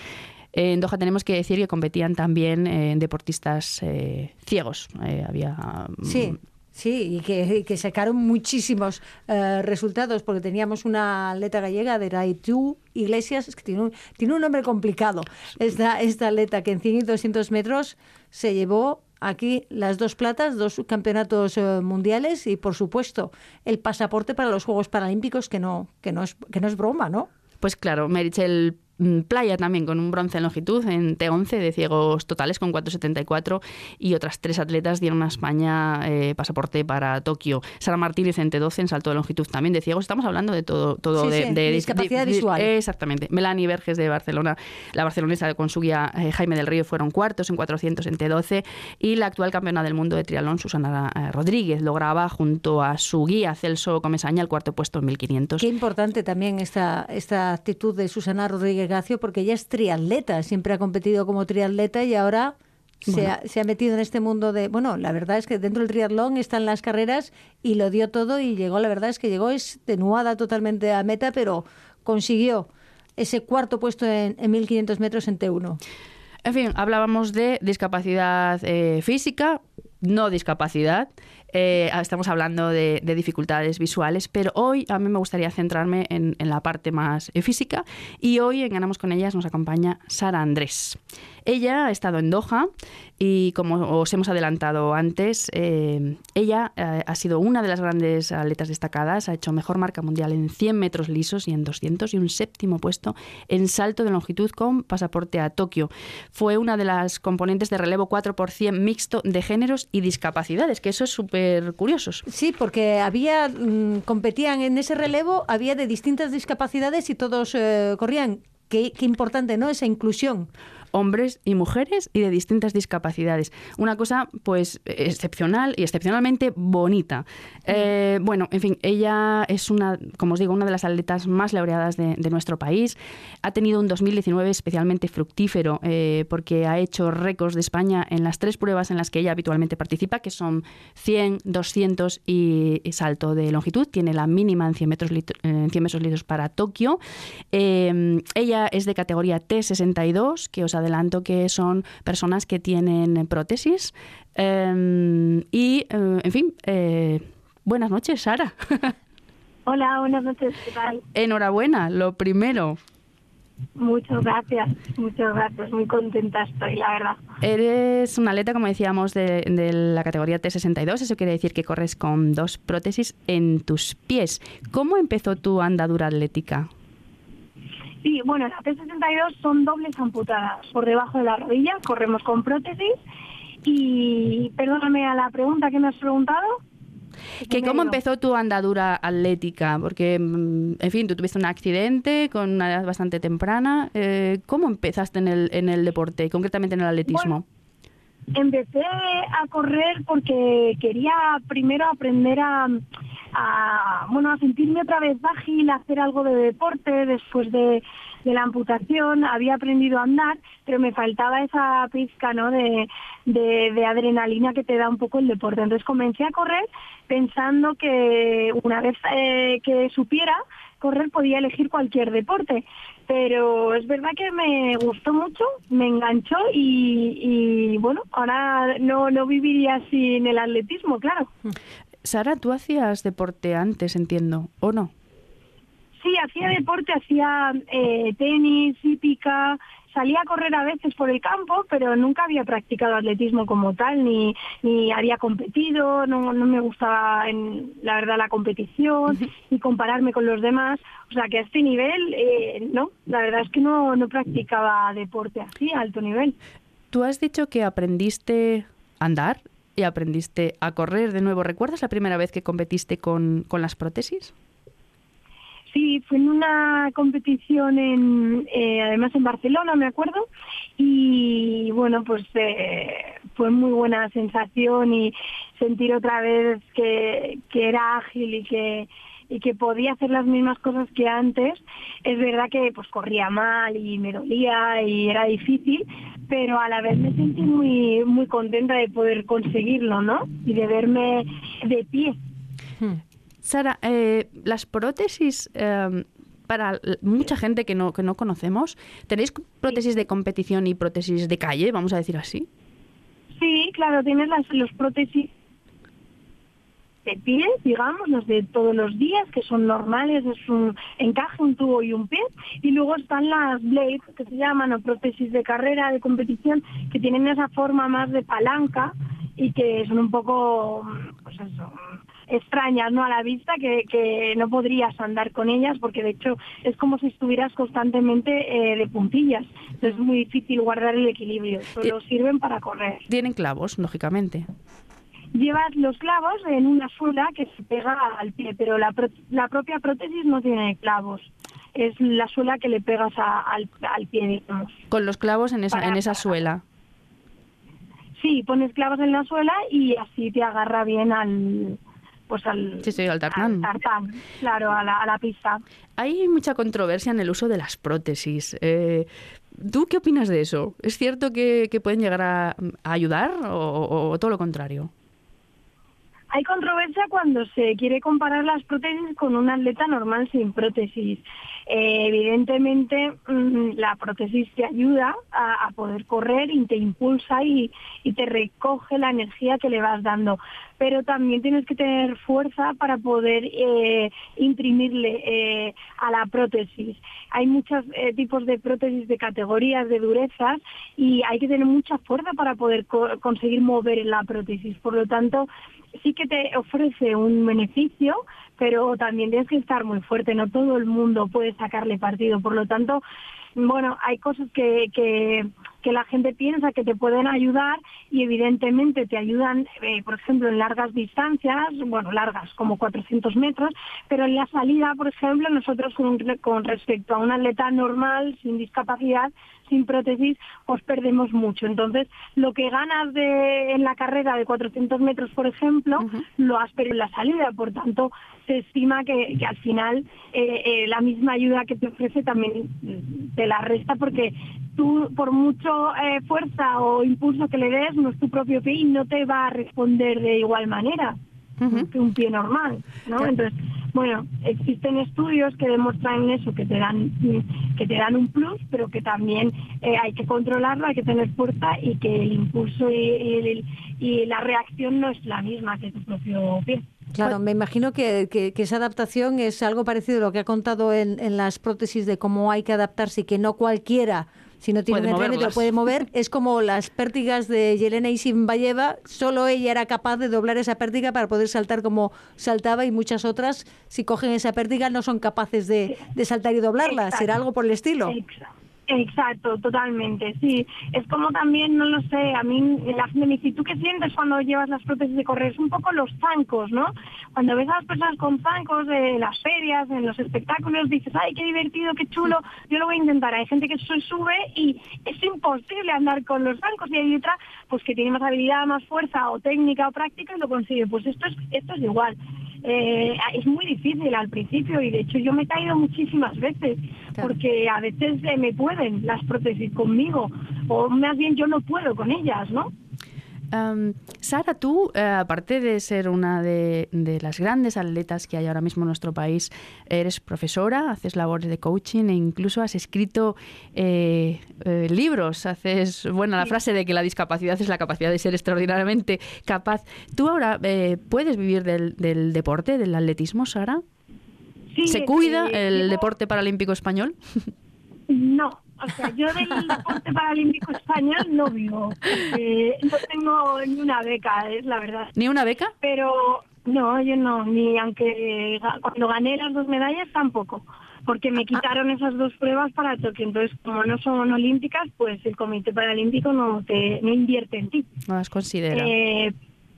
[SPEAKER 5] En Doha tenemos que decir que competían también eh, deportistas eh, ciegos. Eh, había
[SPEAKER 1] mm, sí. Sí, y que, sacaron muchísimos eh, resultados, porque teníamos una atleta gallega de Raitu Iglesias, que tiene un, tiene un nombre complicado, esta, esta que en 100 y 200 metros se llevó aquí las dos platas, dos campeonatos eh, mundiales y, por supuesto, el pasaporte para los Juegos Paralímpicos, que no, que no, es, que no es broma, ¿no?
[SPEAKER 5] Pues claro, Merichel playa también con un bronce en longitud en T11 de ciegos totales con 4,74 y otras tres atletas dieron a España eh, pasaporte para Tokio. Sara Martínez en T12 en salto de longitud también de ciegos. Estamos hablando de todo, todo de,
[SPEAKER 1] discapacidad visual.
[SPEAKER 5] exactamente. Melanie Verges de Barcelona, la barcelonesa con su guía eh, Jaime del Río fueron cuartos en 400 en T12 y la actual campeona del mundo de triatlón Susana eh, Rodríguez lograba junto a su guía Celso Comesaña el cuarto puesto en 1500.
[SPEAKER 1] Qué importante también esta, esta actitud de Susana Rodríguez porque ella es triatleta, siempre ha competido como triatleta y ahora se, ha, metido en este mundo de... Bueno, la verdad es que dentro del triatlón están las carreras y lo dio todo y llegó, la verdad es que llegó extenuada totalmente a meta, pero consiguió ese cuarto puesto en, 1500 metros en T1.
[SPEAKER 5] En fin, hablábamos de discapacidad eh, física, no discapacidad. Eh, estamos hablando de, de dificultades visuales, pero hoy a mí me gustaría centrarme en, en la parte más eh, física y hoy en Ganamos con ellas nos acompaña Sara Andrés. Ella ha estado en Doha y como os hemos adelantado antes, eh, ella eh, ha sido una de las grandes atletas destacadas, ha hecho mejor marca mundial en 100 metros lisos y en 200 y un séptimo puesto en salto de longitud con pasaporte a Tokio. Fue una de las componentes de relevo 4 por 100 mixto de géneros y discapacidades, que eso es súper curioso.
[SPEAKER 1] Sí, porque había mm, competían en ese relevo, había de distintas discapacidades y todos eh, corrían. Qué importante, ¿no? Esa inclusión
[SPEAKER 5] hombres y mujeres y de distintas discapacidades. Una cosa, pues, excepcional y excepcionalmente bonita. Eh, bueno, en fin, ella es una, como os digo, una de las atletas más laureadas de, de nuestro país. Ha tenido un 2019 especialmente fructífero eh, porque ha hecho récords de España en las tres pruebas en las que ella habitualmente participa, que son 100, 200 y, y salto de longitud. Tiene la mínima en 100 metros, litro, en 100 metros litros para Tokio. Eh, ella es de categoría T62, que os adelanto que son personas que tienen prótesis. Eh, y, eh, en fin, eh, buenas noches, Sara.
[SPEAKER 6] Hola, buenas noches, ¿qué tal?
[SPEAKER 5] Enhorabuena, lo primero.
[SPEAKER 6] Muchas gracias, muchas gracias. Muy contenta estoy, la verdad.
[SPEAKER 5] Eres una atleta, como decíamos, de, de, la categoría T62. Eso quiere decir que corres con dos prótesis en tus pies. ¿Cómo empezó tu andadura atlética?
[SPEAKER 6] Sí, bueno, la T62 son dobles amputadas por debajo de la rodilla. Corremos con prótesis. Y perdóname a la pregunta que me has preguntado.
[SPEAKER 5] ¿Que ¿Cómo empezó tu andadura atlética? Porque, en fin, tú tuviste un accidente con una edad bastante temprana. Eh, ¿Cómo empezaste en el, en el deporte, concretamente en el atletismo?
[SPEAKER 6] Bueno, empecé a correr porque quería primero aprender a, bueno, a sentirme otra vez ágil, a hacer algo de deporte después de, la amputación. Había aprendido a andar, pero me faltaba esa pizca ¿no? de, de, de, adrenalina que te da un poco el deporte. Entonces comencé a correr pensando que una vez eh, que supiera correr podía elegir cualquier deporte. Pero es verdad que me gustó mucho, me enganchó y, y bueno, ahora no, no viviría sin el atletismo, claro.
[SPEAKER 5] Sara, ¿tú hacías deporte antes, entiendo, o no?
[SPEAKER 6] Sí, hacía deporte, hacía eh, tenis, hípica, salía a correr a veces por el campo, pero nunca había practicado atletismo como tal, ni, ni había competido, no, no me gustaba, en, la verdad, la competición, ni compararme con los demás. O sea, que a este nivel, eh, no, la verdad es que no, no practicaba deporte así, a alto nivel.
[SPEAKER 5] Tú has dicho que aprendiste a andar y aprendiste a correr de nuevo. ¿Recuerdas la primera vez que competiste con, con las prótesis?
[SPEAKER 6] Sí, fue en una competición en, eh, además en Barcelona, me acuerdo, y bueno, pues eh, fue muy buena sensación y sentir otra vez que, era ágil y que y que podía hacer las mismas cosas que antes. Es verdad que pues corría mal y me dolía y era difícil, pero a la vez me sentí muy muy contenta de poder conseguirlo, ¿no? Y de verme de pie.
[SPEAKER 5] Sara, eh, las prótesis eh, para mucha gente que no, que no conocemos, ¿tenéis prótesis de competición y prótesis de calle, vamos a decir así?
[SPEAKER 6] Sí, claro, tienes las los prótesis de pie, digamos, los de todos los días, que son normales, es un encaje, un tubo y un pie, y luego están las blades, que se llaman, o prótesis de carrera, de competición, que tienen esa forma más de palanca y que son un poco, pues eso, extrañas no a la vista que, que, no podrías andar con ellas porque de hecho es como si estuvieras constantemente eh, de puntillas. Entonces es muy difícil guardar el equilibrio. Solo sirven para correr.
[SPEAKER 5] Tienen clavos lógicamente.
[SPEAKER 6] Llevas los clavos en una suela que se pega al pie pero la, la propia prótesis no tiene clavos. Es la suela que le pegas a, al, al, pie digamos.
[SPEAKER 5] Con los clavos en esa para, en esa suela.
[SPEAKER 6] Sí pones clavos en la suela y así te agarra bien al pues al,
[SPEAKER 5] sí, sí, al tartán.
[SPEAKER 6] Al tartán claro, a la, a la, pista.
[SPEAKER 5] Hay mucha controversia en el uso de las prótesis. Eh, ¿Tú qué opinas de eso? ¿Es cierto que, que pueden llegar a, a ayudar o, o, todo lo contrario?
[SPEAKER 6] Hay controversia cuando se quiere comparar las prótesis con un atleta normal sin prótesis. Eh, evidentemente, mm, la prótesis te ayuda a, poder correr y te impulsa y, y te recoge la energía que le vas dando pero también tienes que tener fuerza para poder eh, imprimirle eh, a la prótesis. Hay muchos eh, tipos de prótesis de categorías, de durezas, y hay que tener mucha fuerza para poder co- conseguir mover la prótesis. Por lo tanto, sí que te ofrece un beneficio, pero también tienes que estar muy fuerte. No todo el mundo puede sacarle partido. Por lo tanto, bueno, hay cosas que, que, la gente piensa que te pueden ayudar y evidentemente te ayudan, eh, por ejemplo, en largas distancias, bueno, largas como 400 metros, pero en la salida, por ejemplo, nosotros con, con respecto a un atleta normal, sin discapacidad, sin prótesis, pues perdemos mucho. Entonces, lo que ganas de, en la carrera de 400 metros, por ejemplo, lo has perdido en la salida. Por tanto, se estima que, que al final eh, eh, la misma ayuda que te ofrece también te la resta porque tú, por mucho eh, fuerza o impulso que le des, no es tu propio pie y no te va a responder de igual manera que un pie normal, ¿no? Entonces, bueno, existen estudios que demuestran eso, que te dan que te dan un plus, pero que también eh, hay que controlarlo, hay que tener fuerza y que el impulso y, y el- y la reacción no es la misma que tu propio pie.
[SPEAKER 1] Claro, me imagino que, que- que esa adaptación es algo parecido a lo que ha contado en, en las prótesis de cómo hay que adaptarse y que no cualquiera, si no tiene
[SPEAKER 5] Puede
[SPEAKER 1] un entrenamiento, lo puede mover. Es como las pértigas de Yelena Isinbayeva, solo ella era capaz de doblar esa pértiga para poder saltar como saltaba y muchas otras, si cogen esa pértiga, no son capaces de, de saltar y doblarla.
[SPEAKER 6] Exacto.
[SPEAKER 1] ¿Será algo por el estilo?
[SPEAKER 6] Exa- Exacto, totalmente, sí. Es como también, no lo sé, a mí la ¿tú qué sientes cuando llevas las prótesis de correr? Es un poco los zancos, ¿no? Cuando ves a las personas con zancos en las ferias, en los espectáculos, dices, ay, qué divertido, qué chulo, yo lo voy a intentar. Hay gente que se sube y es imposible andar con los zancos y hay otra pues que tiene más habilidad, más fuerza o técnica o práctica y lo consigue. Pues esto es, esto es igual. Eh, es muy difícil al principio y de hecho yo me he caído muchísimas veces
[SPEAKER 1] Claro.
[SPEAKER 6] porque a veces eh, me pueden las prótesis conmigo o más bien yo no puedo con ellas, ¿no?
[SPEAKER 5] Am, Sara, tú, eh, aparte de ser una de, de las grandes atletas que hay ahora mismo en nuestro país, eres profesora, haces labores de coaching e incluso has escrito eh, eh, libros. Haces, bueno, la frase de que la discapacidad es la capacidad de ser extraordinariamente capaz. ¿Tú ahora eh, puedes vivir del, del deporte, del atletismo, Sara?
[SPEAKER 6] Sí,
[SPEAKER 5] ¿Se cuida el deporte paralímpico español?
[SPEAKER 6] No, o sea, yo del deporte paralímpico español no vivo. no tengo ni una beca, es la verdad.
[SPEAKER 5] ¿Ni una beca?
[SPEAKER 6] Pero no, yo no, ni aunque cuando gané las dos medallas tampoco, porque me quitaron esas dos pruebas para Tokio. Entonces, como no son olímpicas, pues el Comité Paralímpico no te no invierte en ti.
[SPEAKER 5] No las considera.
[SPEAKER 6] Eh,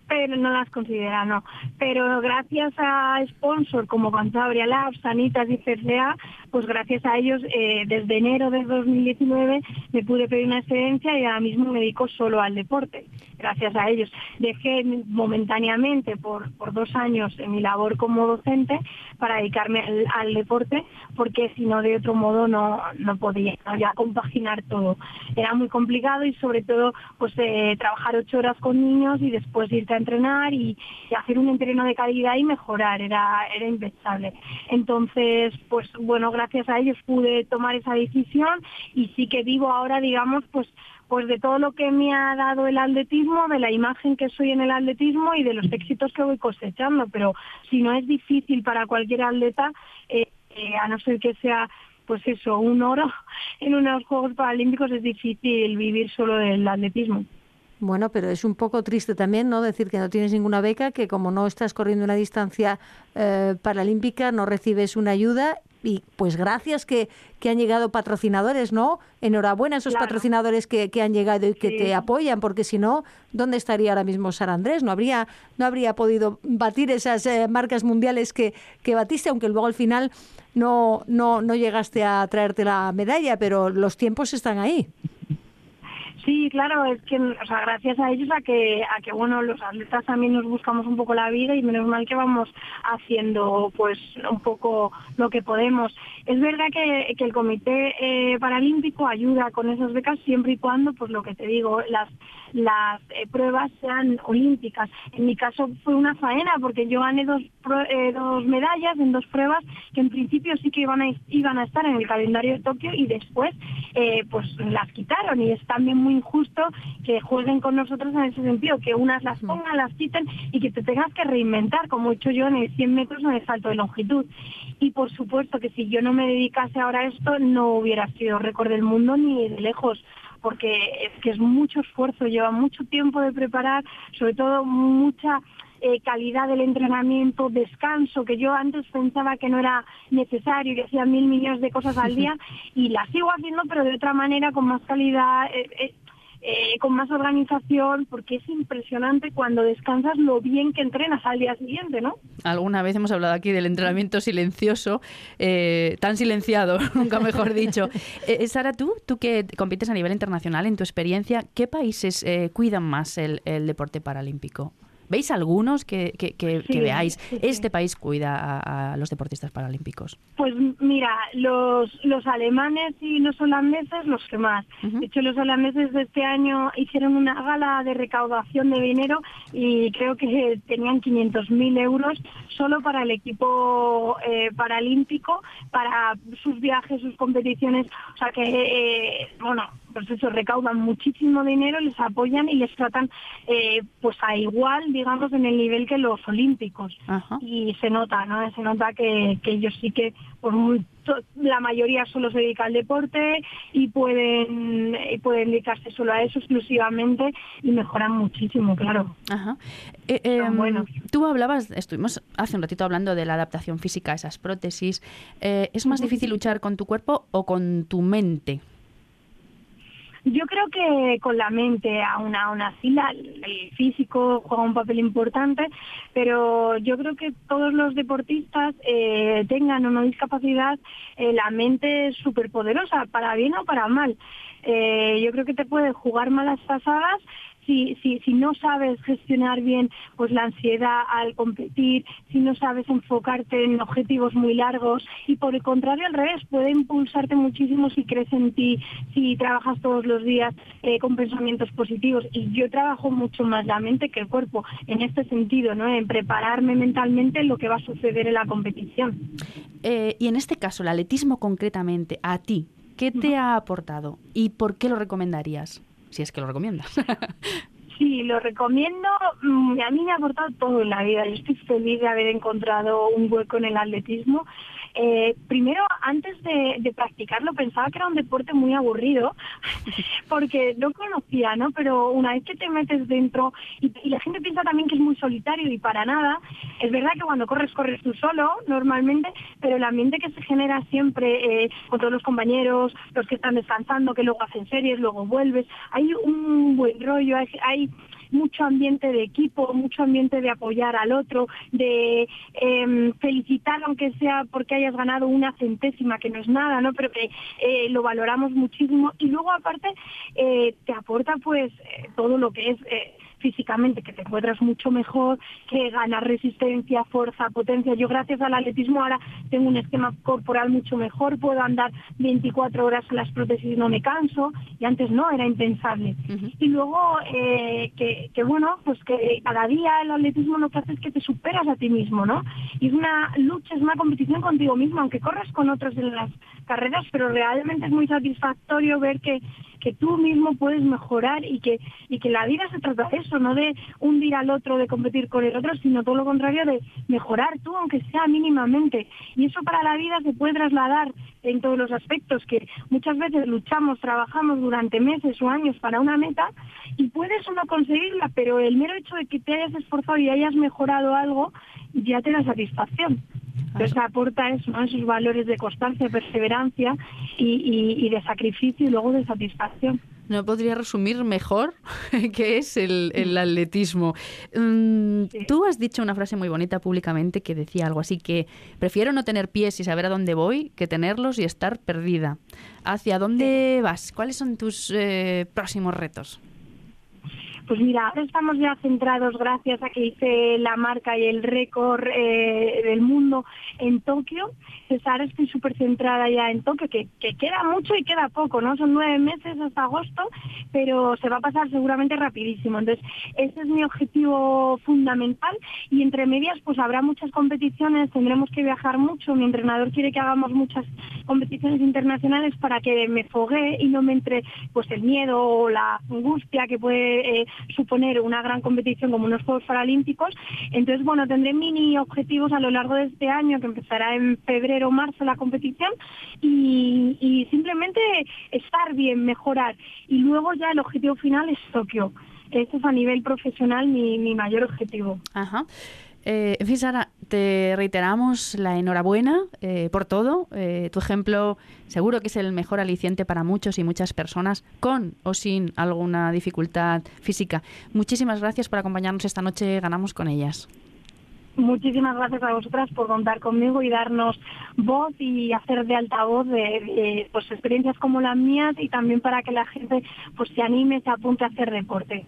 [SPEAKER 6] pero no las considera, no. Pero gracias a sponsor como Cantabria Labs, Sanitas y CCA, pues gracias a ellos, eh, desde enero de 2019 me pude pedir una excedencia y ahora mismo me dedico solo al deporte. Gracias a ellos. Dejé momentáneamente por, por dos años en mi labor como docente para dedicarme al, deporte, porque si no de otro modo no, no podía ¿no? ya compaginar todo. Era muy complicado y sobre todo pues eh, trabajar ocho horas con niños y después irte a entrenar y, hacer un entreno de calidad y mejorar, era, era impensable. Entonces, pues bueno, gracias a ellos pude tomar esa decisión y sí que vivo ahora, digamos, pues pues de todo lo que me ha dado el atletismo, de la imagen que soy en el atletismo y de los éxitos que voy cosechando, pero si no es difícil para cualquier atleta, eh, eh, a no ser que sea pues eso, un oro en unos Juegos Paralímpicos es difícil vivir solo del atletismo.
[SPEAKER 1] Bueno, pero es un poco triste también, ¿no? Decir que no tienes ninguna beca, que como no estás corriendo una distancia eh, paralímpica, no recibes una ayuda. Y pues gracias que, que han llegado patrocinadores, ¿no? Enhorabuena a esos
[SPEAKER 6] Claro.
[SPEAKER 1] patrocinadores que, que han llegado y que
[SPEAKER 6] Sí.
[SPEAKER 1] te apoyan, porque si no, ¿dónde estaría ahora mismo Sara Andrés? No habría, no habría podido batir esas eh, marcas mundiales que, que batiste, aunque luego al final no, no, no llegaste a traerte la medalla, pero los tiempos están ahí.
[SPEAKER 6] Sí, claro, es que, o sea, gracias a ellos a que, a que, bueno, los atletas también nos buscamos un poco la vida y menos mal que vamos haciendo, pues, un poco lo que podemos. Es verdad que, el Comité eh, Paralímpico ayuda con esas becas siempre y cuando, pues, lo que te digo, las las eh, pruebas sean olímpicas. En mi caso fue una faena porque yo gané dos, eh, dos medallas en dos pruebas que en principio sí que iban a, iban a estar en el calendario de Tokio y después eh, pues las quitaron y es también muy injusto que jueguen con nosotros en ese sentido, que unas las pongan, las quiten y que te tengas que reinventar como he hecho yo en el 100 metros en el salto de longitud. Y por supuesto que si yo no me dedicase ahora a esto no hubiera sido récord del mundo ni de lejos porque es que es mucho esfuerzo, lleva mucho tiempo de preparar, sobre todo mucha eh, calidad del entrenamiento, descanso, que yo antes pensaba que no era necesario, que hacía mil millones de cosas al día y las sigo haciendo, pero de otra manera, con más calidad. Eh, eh, eh, con más organización, porque es impresionante cuando descansas lo bien que entrenas al día siguiente, ¿no?
[SPEAKER 5] Alguna vez hemos hablado aquí del entrenamiento silencioso, eh, tan silenciado, nunca mejor dicho. Eh, Sara, tú, tú que compites a nivel internacional, en tu experiencia, ¿qué países cuidan más el deporte paralímpico? ¿Veis algunos que, que, veáis? Este país cuida a, los deportistas paralímpicos.
[SPEAKER 6] Pues mira, los, los alemanes y los holandeses los que más. De hecho, los holandeses de este año hicieron una gala de recaudación de dinero y creo que tenían 500.000 euros solo para el equipo eh, paralímpico, para sus viajes, sus competiciones. O sea que, eh, bueno, pues eso, recaudan muchísimo dinero, les apoyan y les tratan eh, pues a igual, digamos, en el nivel que los olímpicos. Y se nota, ¿no? Se nota que, ellos sí que, por la mayoría solo se dedica al deporte y pueden, y pueden dedicarse solo a eso exclusivamente y mejoran muchísimo, claro.
[SPEAKER 5] Ajá. Eh, em, bueno. Tú hablabas, estuvimos hace un ratito hablando de la adaptación física a esas prótesis. Eh, ¿Es más difícil luchar con tu cuerpo o con tu mente?
[SPEAKER 6] Yo creo que con la mente, aún, aún así, la, el físico juega un papel importante, pero yo creo que todos los deportistas eh, tengan o no discapacidad, eh, la mente es súper poderosa, para bien o para mal. Eh, yo creo que te puede jugar malas pasadas si, si, si no sabes gestionar bien pues la ansiedad al competir, si no sabes enfocarte en objetivos muy largos y por el contrario al revés, puede impulsarte muchísimo si crees en ti, si trabajas todos los días eh, con pensamientos positivos y yo trabajo mucho más la mente que el cuerpo en este sentido, ¿no? en prepararme mentalmente en lo que va a suceder en la competición.
[SPEAKER 5] Eh, y en este caso, el atletismo concretamente, a ti, ¿qué te ha aportado y por qué lo recomendarías? Si es que lo recomiendas.
[SPEAKER 6] Sí, lo recomiendo. Mm, a mí me ha aportado todo en la vida. Yo estoy feliz de haber encontrado un hueco en el atletismo. Eh, primero, antes de, practicarlo, pensaba que era un deporte muy aburrido, porque no conocía, ¿no? Pero una vez que te metes dentro, y, la gente piensa también que es muy solitario y para nada, es verdad que cuando corres, corres tú solo, normalmente, pero el ambiente que se genera siempre eh, con todos los compañeros, los que están descansando, que luego hacen series, luego vuelves, hay un buen rollo, hay mucho ambiente de equipo, mucho ambiente de apoyar al otro, de em, felicitar aunque sea porque hayas ganado una centésima, que no es nada, ¿no? Pero que eh, lo valoramos muchísimo y luego aparte eh, te aporta pues eh, todo lo que es físicamente, que te encuentras mucho mejor, que ganas resistencia, fuerza, potencia. Yo gracias al atletismo ahora tengo un esquema corporal mucho mejor, puedo andar 24 horas en las prótesis y no me canso, y antes no, era impensable. Y luego, eh, que, que, bueno, pues que cada día el atletismo lo que hace es que te superas a ti mismo, ¿no? Y es una lucha, es una competición contigo mismo, aunque corras con otros en las carreras, pero realmente es muy satisfactorio ver que que tú mismo puedes mejorar y que, y que la vida se trata de eso, no de hundir al otro, de competir con el otro, sino todo lo contrario, de mejorar tú, aunque sea mínimamente. Y eso para la vida se puede trasladar en todos los aspectos, que muchas veces luchamos, trabajamos durante meses o años para una meta y puedes o no conseguirla, pero el mero hecho de que te hayas esforzado y hayas mejorado algo ya te da satisfacción. Entonces aporta eso, esos valores de constancia, perseverancia y, de sacrificio y luego de satisfacción.
[SPEAKER 5] No podría resumir mejor qué es el, el atletismo. Mm, Tú has dicho una frase muy bonita públicamente que decía algo así que prefiero no tener pies y saber a dónde voy que tenerlos y estar perdida. ¿Hacia dónde vas? ¿Cuáles son tus eh, próximos retos?
[SPEAKER 6] Pues mira, ahora estamos ya centrados gracias a que hice la marca y el récord eh, del mundo en Tokio. Pues ahora estoy súper centrada ya en Tokio, que, que queda mucho y queda poco, ¿no? Son nueve meses hasta agosto, pero se va a pasar seguramente rapidísimo. Entonces, ese es mi objetivo fundamental y entre medias pues habrá muchas competiciones, tendremos que viajar mucho. Mi entrenador quiere que hagamos muchas competiciones internacionales para que me fogue y no me entre pues el miedo o la angustia que puede eh, suponer una gran competición como unos Juegos Paralímpicos. Entonces, bueno, tendré mini objetivos a lo largo de este año, que empezará en febrero o marzo la competición, y, simplemente estar bien, mejorar. Y luego ya el objetivo final es Tokio. Ese es a nivel profesional mi, mayor objetivo.
[SPEAKER 5] Ajá. Eh, Sara, te reiteramos la enhorabuena eh, por todo. Eh, tu ejemplo seguro que es el mejor aliciente para muchos y muchas personas, con o sin alguna dificultad física. Muchísimas gracias por acompañarnos esta noche. Ganamos con ellas.
[SPEAKER 6] Muchísimas gracias a vosotras por contar conmigo y darnos voz y hacer de altavoz de, de, pues experiencias como las mías y también para que la gente pues se anime, se apunte a hacer deporte.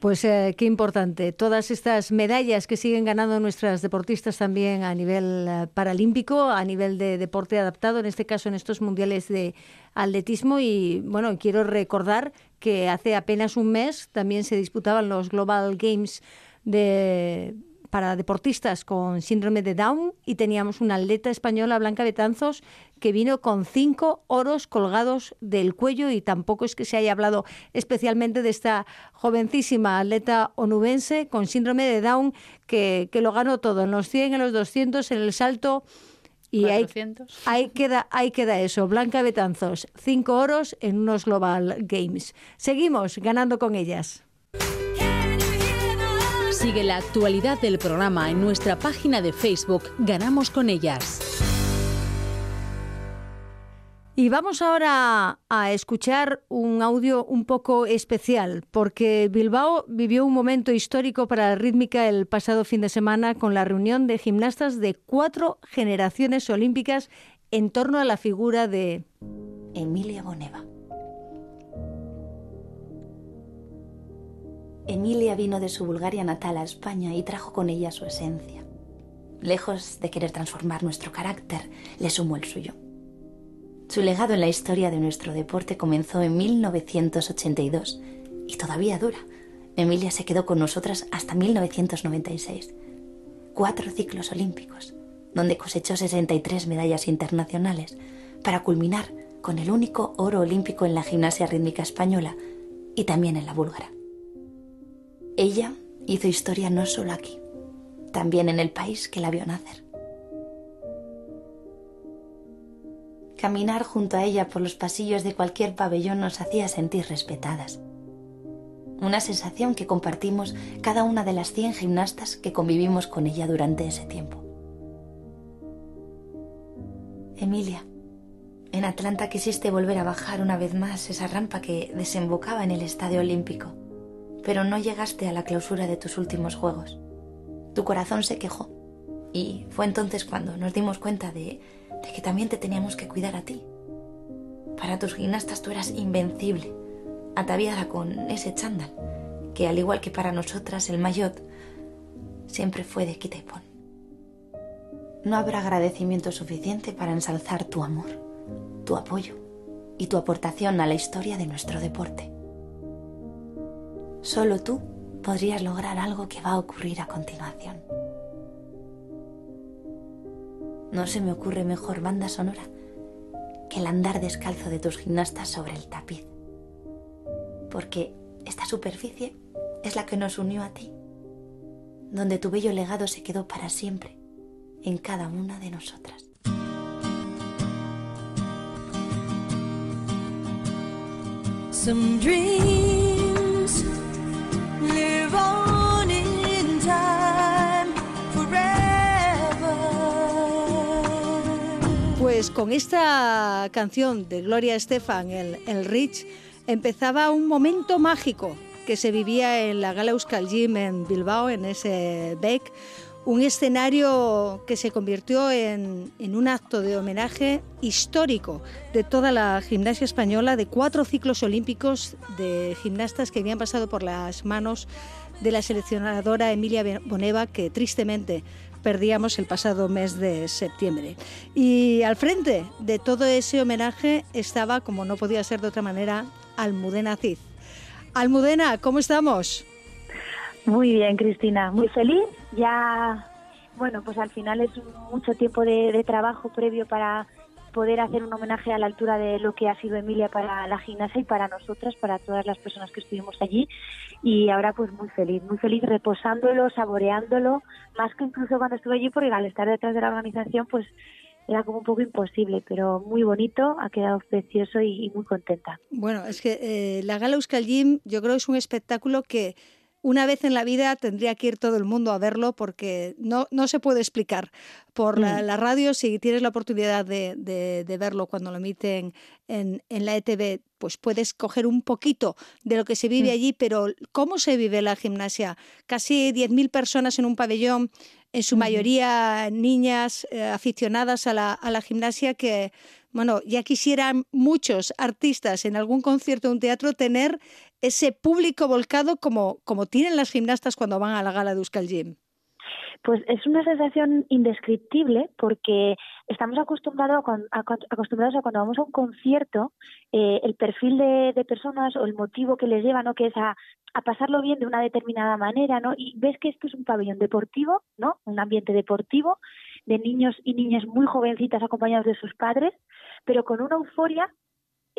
[SPEAKER 1] Pues eh, qué importante. Todas estas medallas que siguen ganando nuestras deportistas también a nivel eh, paralímpico, a nivel de deporte adaptado, en este caso en estos mundiales de atletismo. Y bueno, quiero recordar que hace apenas un mes también se disputaban los Global Games de para deportistas con síndrome de Down y teníamos una atleta española, Blanca Betanzos, que vino con cinco oros colgados del cuello y tampoco es que se haya hablado especialmente de esta jovencísima atleta onubense con síndrome de Down que, que lo ganó todo, en los 100, en los 200, en el salto. Y ahí, ahí, queda, ahí queda eso. Blanca Betanzos, cinco oros en unos Global Games. Seguimos ganando con ellas.
[SPEAKER 7] Sigue la actualidad del programa en nuestra página de Facebook Ganamos con ellas.
[SPEAKER 1] Y vamos ahora a escuchar un audio un poco especial, porque Bilbao vivió un momento histórico para la rítmica el pasado fin de semana con la reunión de gimnastas de cuatro generaciones olímpicas en torno a la figura de
[SPEAKER 8] Emilia Boneva. Emilia vino de su Bulgaria natal a España y trajo con ella su esencia. Lejos de querer transformar nuestro carácter, le sumó el suyo. Su legado en la historia de nuestro deporte comenzó en 1982 y todavía dura. Emilia se quedó con nosotras hasta 1996. Cuatro ciclos olímpicos, donde cosechó 63 medallas internacionales, para culminar con el único oro olímpico en la gimnasia rítmica española y también en la búlgara. Ella hizo historia no solo aquí, también en el país que la vio nacer. Caminar junto a ella por los pasillos de cualquier pabellón nos hacía sentir respetadas. Una sensación que compartimos cada una de las 100 gimnastas que convivimos con ella durante ese tiempo. Emilia, en Atlanta quisiste volver a bajar una vez más esa rampa que desembocaba en el Estadio Olímpico pero no llegaste a la clausura de tus últimos juegos. Tu corazón se quejó y fue entonces cuando nos dimos cuenta de, que también te teníamos que cuidar a ti. Para tus gimnastas tú eras invencible, ataviada con ese chándal, que al igual que para nosotras el maillot siempre fue de quita y. No habrá agradecimiento suficiente para ensalzar tu amor, tu apoyo y tu aportación a la historia de nuestro deporte. Solo tú podrías lograr algo que va a ocurrir a continuación. No se me ocurre mejor banda sonora que el andar descalzo de tus gimnastas sobre el tapiz. Porque esta superficie es la que nos unió a ti, donde tu bello legado se quedó para siempre en cada una de nosotras.
[SPEAKER 9] Some
[SPEAKER 1] Pues con esta canción de Gloria Estefan, el, el Rich, empezaba un momento mágico que se vivía en la Gala Euskal Gym en Bilbao, en ese BEC, un escenario que se convirtió en, en, un acto de homenaje histórico de toda la gimnasia española, de cuatro ciclos olímpicos de gimnastas que habían pasado por las manos de la seleccionadora Emilia Boneva, que tristemente perdíamos el pasado mes de septiembre. Y al frente de todo ese homenaje estaba, como no podía ser de otra manera, Almudena Cid. Almudena, ¿cómo estamos?
[SPEAKER 10] Muy bien, Cristina, muy feliz. Ya, bueno, pues al final es mucho tiempo de, trabajo previo para poder hacer un homenaje a la altura de lo que ha sido Emilia para la gimnasia y para nosotras, para todas las personas que estuvimos allí. Y ahora pues muy feliz, muy feliz reposándolo, saboreándolo, más que incluso cuando estuve allí, porque al estar detrás de la organización pues era como un poco imposible, pero muy bonito, ha quedado precioso y, muy contenta.
[SPEAKER 1] Bueno, es que eh, la Gala Euskal Gym yo creo es un espectáculo que una vez en la vida tendría que ir todo el mundo a verlo porque no, no se puede explicar por mm. la, la, radio. Si tienes la oportunidad de, de, de verlo cuando lo emiten en, en, la ETV, pues puedes coger un poquito de lo que se vive mm. allí, pero ¿cómo se vive la gimnasia? Casi 10.000 personas en un pabellón, en su mayoría niñas eh, aficionadas a la, a la gimnasia que bueno, ya quisieran muchos artistas en algún concierto o un teatro tener ese público volcado como, como tienen las gimnastas cuando van a la gala de Euskal Gym.
[SPEAKER 10] Pues es una sensación indescriptible porque estamos acostumbrados a, acostumbrados a cuando vamos a un concierto, eh, el perfil de, personas o el motivo que les lleva, ¿no? Que es a, a, pasarlo bien de una determinada manera, ¿no? Y ves que esto es un pabellón deportivo, ¿no? Un ambiente deportivo de niños y niñas muy jovencitas acompañados de sus padres, pero con una euforia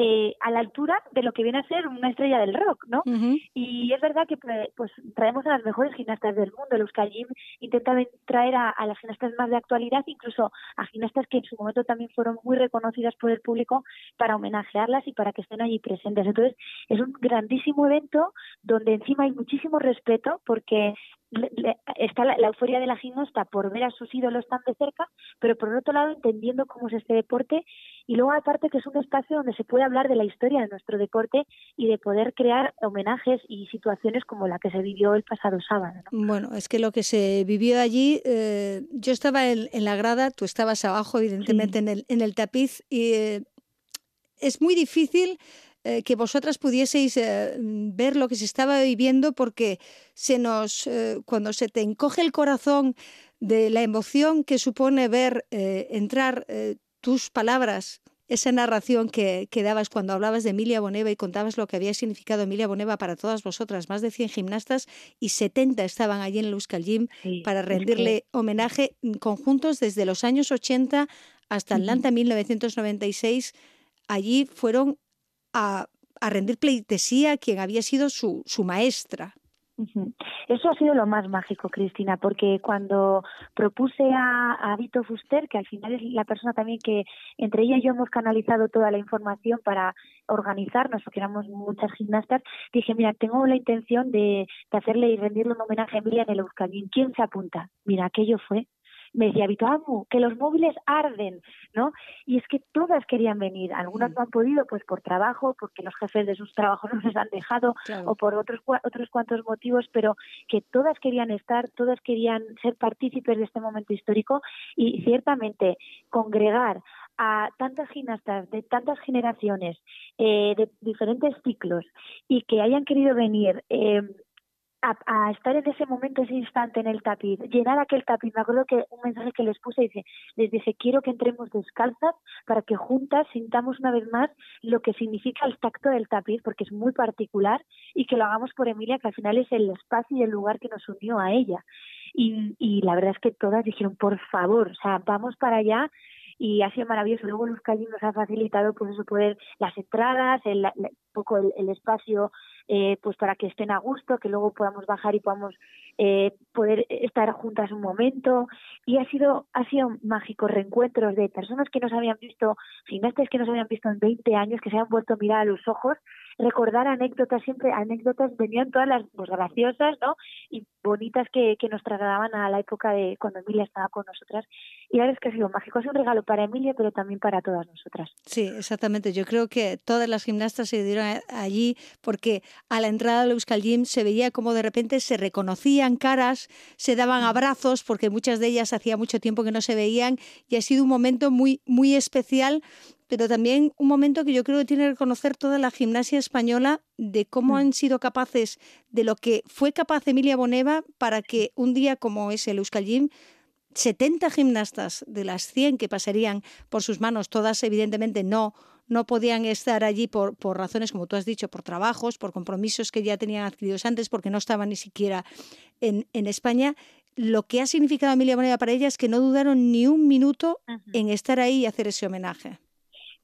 [SPEAKER 10] eh, a la altura de lo que viene a ser una estrella del rock, ¿no? Uh -huh. Y es verdad que pues traemos a las mejores gimnastas del mundo. Los Gym intenta traer a, a, las gimnastas más de actualidad, incluso a gimnastas que en su momento también fueron muy reconocidas por el público para homenajearlas y para que estén allí presentes. Entonces, es un grandísimo evento donde encima hay muchísimo respeto porque está la, la, euforia de la gimnasta por ver a sus ídolos tan de cerca, pero por otro lado entendiendo cómo es este deporte y luego aparte que es un espacio donde se puede hablar de la historia de nuestro deporte y de poder crear homenajes y situaciones como la que se vivió el pasado sábado.
[SPEAKER 1] ¿no? Bueno, es que lo que se vivió allí, eh, yo estaba en, en, la grada, tú estabas abajo evidentemente sí. en, el, en el tapiz y eh, es muy difícil eh, que vosotras pudieseis eh, ver lo que se estaba viviendo porque se nos eh, cuando se te encoge el corazón de la emoción que supone ver entrar tus palabras esa narración que, que, dabas cuando hablabas de Emilia Boneva y contabas lo que había significado Emilia Boneva para todas vosotras, más de 100 gimnastas y 70 estaban allí en el Euskal Gym sí, para rendirle es que... homenaje conjuntos desde los años 80 hasta Atlanta uh -huh. 1996. Allí fueron a, a rendir pleitesía a quien había sido su, su maestra.
[SPEAKER 10] Eso ha sido lo más mágico, Cristina, porque cuando propuse a, a Vito Fuster, que al final es la persona también que entre ella y yo hemos canalizado toda la información para organizarnos, porque éramos muchas gimnastas, dije, mira, tengo la intención de, de hacerle y rendirle un homenaje a Emilia en el Euskadi. ¿Quién se apunta? Mira, aquello fue me decía Vito, amo, que los móviles arden, ¿no? Y es que todas querían venir, algunas no han podido, pues por trabajo, porque los jefes de sus trabajos no les han dejado, claro. o por otros, otros cuantos motivos, pero que todas querían estar, todas querían ser partícipes de este momento histórico y ciertamente congregar a tantas gimnastas de tantas generaciones, eh, de diferentes ciclos, y que hayan querido venir eh, a, a, estar en ese momento, ese instante en el tapiz, llenar aquel tapiz. Me acuerdo que un mensaje que les puse dice, les dije, quiero que entremos descalzas para que juntas sintamos una vez más lo que significa el tacto del tapiz, porque es muy particular, y que lo hagamos por Emilia, que al final es el espacio y el lugar que nos unió a ella. Y, y la verdad es que todas dijeron, por favor, o sea, vamos para allá y ha sido maravilloso. Luego Luz Callín nos ha facilitado pues eso poder las entradas, el, el poco el, el espacio eh, pues para que estén a gusto, que luego podamos bajar y podamos eh, poder estar juntas un momento y ha sido ha sido mágico reencuentros de personas que nos habían visto, gimnastas que nos habían visto en 20 años, que se han vuelto a mirar a los ojos recordar anécdotas, siempre anécdotas, venían todas las pues, graciosas, ¿no? Y bonitas que, que nos trasladaban a la época de cuando Emilia estaba con nosotras. Y la verdad es que ha sido mágico, es un regalo para Emilia, pero también para todas nosotras.
[SPEAKER 1] Sí, exactamente. Yo creo que todas las gimnastas se dieron allí porque a la entrada del Euskal Gym se veía como de repente se reconocían caras, se daban abrazos, porque muchas de ellas hacía mucho tiempo que no se veían y ha sido un momento muy, muy especial, pero también un momento que yo creo que tiene que reconocer toda la gimnasia española de cómo han sido capaces de lo que fue capaz Emilia Boneva para que un día como es el Euskal Gym 70 gimnastas de las 100 que pasarían por sus manos, todas evidentemente no, no podían estar allí por, por razones, como tú has dicho, por trabajos, por compromisos que ya tenían adquiridos antes, porque no estaban ni siquiera en, en España. Lo que ha significado Emilia Boneva para ellas es que no dudaron ni un minuto en estar ahí y hacer ese homenaje.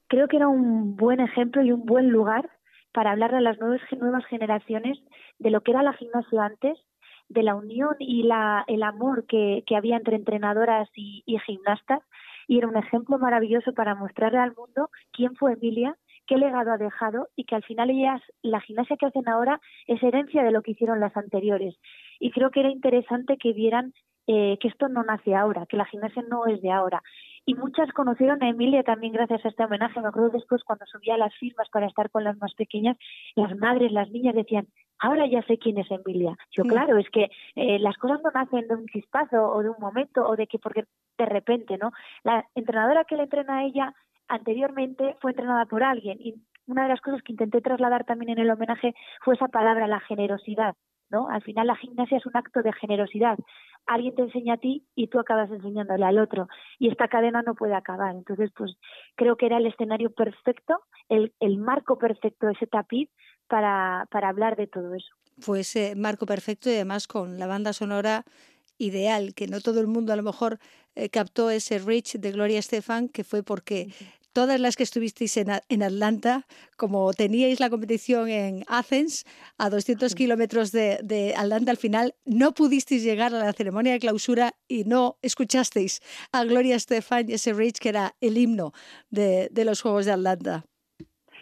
[SPEAKER 10] Creo que era un buen ejemplo y un buen lugar para hablar a las nuevas, generaciones de lo que era la gimnasia antes, de la unión y la, el amor que, que había entre entrenadoras y, y gimnastas. Y era un ejemplo maravilloso para mostrarle al mundo quién fue Emilia, qué legado ha dejado y que al final ellas, la gimnasia que hacen ahora es herencia de lo que hicieron las anteriores. Y creo que era interesante que vieran eh, que esto no nace ahora, que la gimnasia no es de ahora. Y muchas conocieron a Emilia también gracias a este homenaje. Me acuerdo después cuando subía las firmas para estar con las más pequeñas, las madres, las niñas decían, ahora ya sé quién es Emilia. Yo,
[SPEAKER 1] Mm.
[SPEAKER 10] claro, es que eh, las cosas no nacen de un chispazo o de un momento o de que porque de repente, ¿no? La entrenadora que le entrena a ella anteriormente fue entrenada por alguien y una de las cosas que intenté trasladar también en el homenaje fue esa palabra, la generosidad. ¿No? Al final la gimnasia es un acto de generosidad. Alguien te enseña a ti y tú acabas enseñándole al otro. Y esta cadena no puede acabar. Entonces, pues creo que era el escenario perfecto, el, el marco perfecto, ese tapiz para, para hablar de todo eso.
[SPEAKER 1] Fue ese marco perfecto y además con la banda sonora ideal, que no todo el mundo a lo mejor eh, captó ese Rich de Gloria Estefan, que fue porque todas las que estuvisteis en, en Atlanta, como teníais la competición en Athens, a 200 kilómetros de, de Atlanta, al final no pudisteis llegar a la ceremonia de clausura y no escuchasteis a Gloria Estefan y ese Rich, que era el himno de, de los Juegos de Atlanta.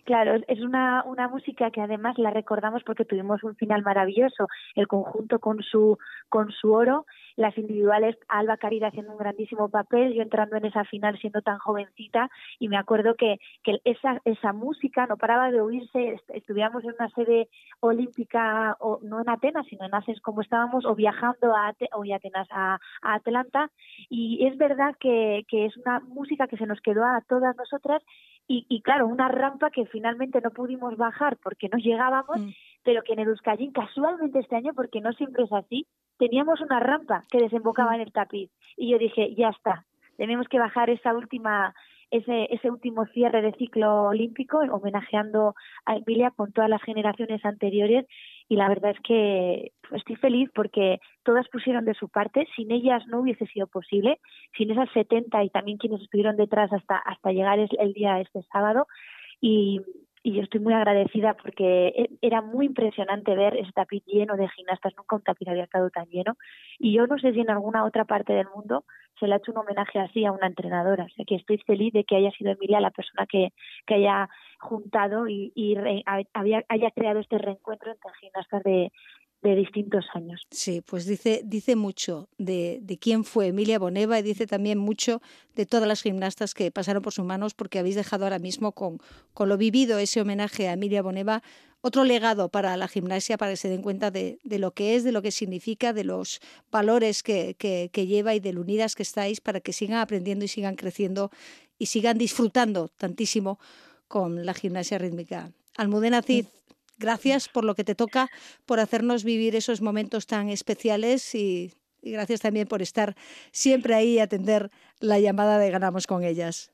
[SPEAKER 10] Claro, es una, una música que además la recordamos porque tuvimos un final maravilloso, el conjunto con su, con su oro, las individuales, Alba Carida haciendo un grandísimo papel, yo entrando en esa final siendo tan jovencita y me acuerdo que, que esa, esa música no paraba de oírse, est- estuviéramos en una sede olímpica, o no en Atenas, sino en Athens como estábamos, o viajando a, o Atenas a, a Atlanta, y es verdad que, que es una música que se nos quedó a todas nosotras y, y claro, una rampa que finalmente no pudimos bajar porque no llegábamos, pero que en el Euskallín casualmente este año, porque no siempre es así, teníamos una rampa que desembocaba en el tapiz. Y yo dije, ya está, tenemos que bajar esa última ese, ese último cierre de ciclo olímpico, homenajeando a Emilia con todas las generaciones anteriores. Y la verdad es que pues, estoy feliz porque todas pusieron de su parte. Sin ellas no hubiese sido posible. Sin esas 70 y también quienes estuvieron detrás hasta, hasta llegar el día este sábado. Y, y yo estoy muy agradecida porque e- era muy impresionante ver ese tapiz lleno de gimnastas. Nunca un tapiz había estado tan lleno. Y yo no sé si en alguna otra parte del mundo se le ha hecho un homenaje así a una entrenadora. O sea que estoy feliz de que haya sido Emilia la persona que, que haya juntado y, y re- ha- había, haya creado este reencuentro entre gimnastas de, de distintos años.
[SPEAKER 1] Sí, pues dice, dice mucho de, de quién fue Emilia Boneva y dice también mucho de todas las gimnastas que pasaron por sus manos porque habéis dejado ahora mismo con, con lo vivido ese homenaje a Emilia Boneva otro legado para la gimnasia para que se den cuenta de, de lo que es, de lo que significa, de los valores que, que, que lleva y de lo unidas que estáis para que sigan aprendiendo y sigan creciendo y sigan disfrutando tantísimo con la gimnasia rítmica. Almudena Cid, gracias por lo que te toca, por hacernos vivir esos momentos tan especiales y, y gracias también por estar siempre ahí y atender la llamada de Ganamos con ellas.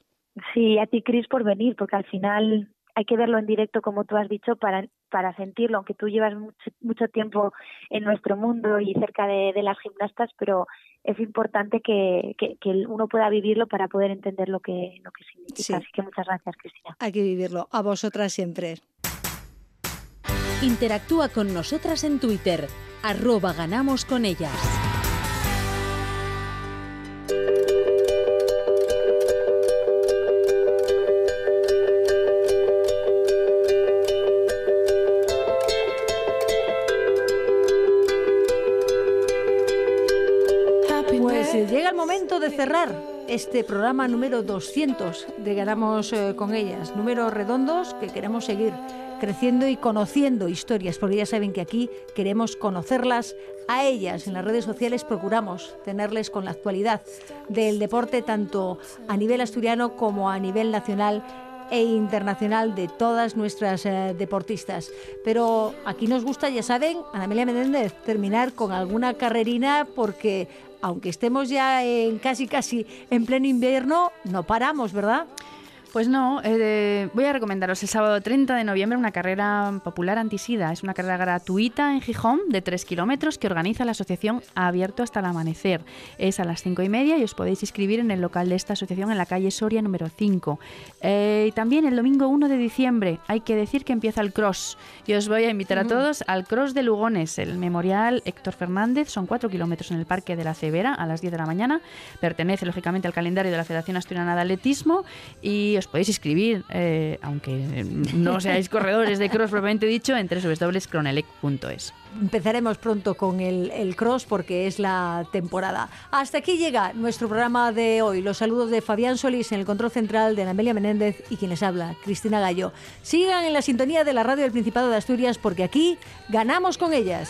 [SPEAKER 10] Sí, a ti, Cris, por venir, porque al final hay que verlo en directo, como tú has dicho, para, para sentirlo, aunque tú llevas mucho, mucho tiempo en nuestro mundo y cerca de, de las gimnastas, pero es importante que, que, que uno pueda vivirlo para poder entender lo que, lo que significa.
[SPEAKER 1] Sí.
[SPEAKER 10] Así que muchas gracias, Cristina.
[SPEAKER 1] Hay que vivirlo. A vosotras siempre.
[SPEAKER 7] Interactúa con nosotras en Twitter, arroba ganamos ellas.
[SPEAKER 1] Pues eh, llega el momento de cerrar este programa número 200 de Ganamos eh, con ellas, números redondos que queremos seguir creciendo y conociendo historias, porque ya saben que aquí queremos conocerlas a ellas. En las redes sociales procuramos tenerles con la actualidad del deporte, tanto a nivel asturiano como a nivel nacional e internacional de todas nuestras eh, deportistas. Pero aquí nos gusta, ya saben, Ana Amelia Menéndez, terminar con alguna carrerina porque aunque estemos ya en casi casi en pleno invierno, no paramos, ¿verdad?
[SPEAKER 5] Pues no, eh, voy a recomendaros el sábado 30 de noviembre una carrera popular antisida. Es una carrera gratuita en Gijón de 3 kilómetros que organiza la asociación Abierto hasta el Amanecer. Es a las 5 y media y os podéis inscribir en el local de esta asociación en la calle Soria número 5. Eh, y también el domingo 1 de diciembre hay que decir que empieza el cross. Y os voy a invitar a todos al cross de Lugones, el memorial Héctor Fernández. Son 4 kilómetros en el Parque de la Cebera a las 10 de la mañana. Pertenece lógicamente al calendario de la Federación Asturiana de Atletismo y os podéis inscribir, eh, aunque no seáis corredores de cross propiamente dicho, en www.cronelec.es.
[SPEAKER 1] Empezaremos pronto con el, el cross porque es la temporada. Hasta aquí llega nuestro programa de hoy. Los saludos de Fabián Solís en el control central, de Amelia Menéndez y quien les habla, Cristina Gallo. Sigan en la sintonía de la radio del Principado de Asturias porque aquí ganamos con ellas.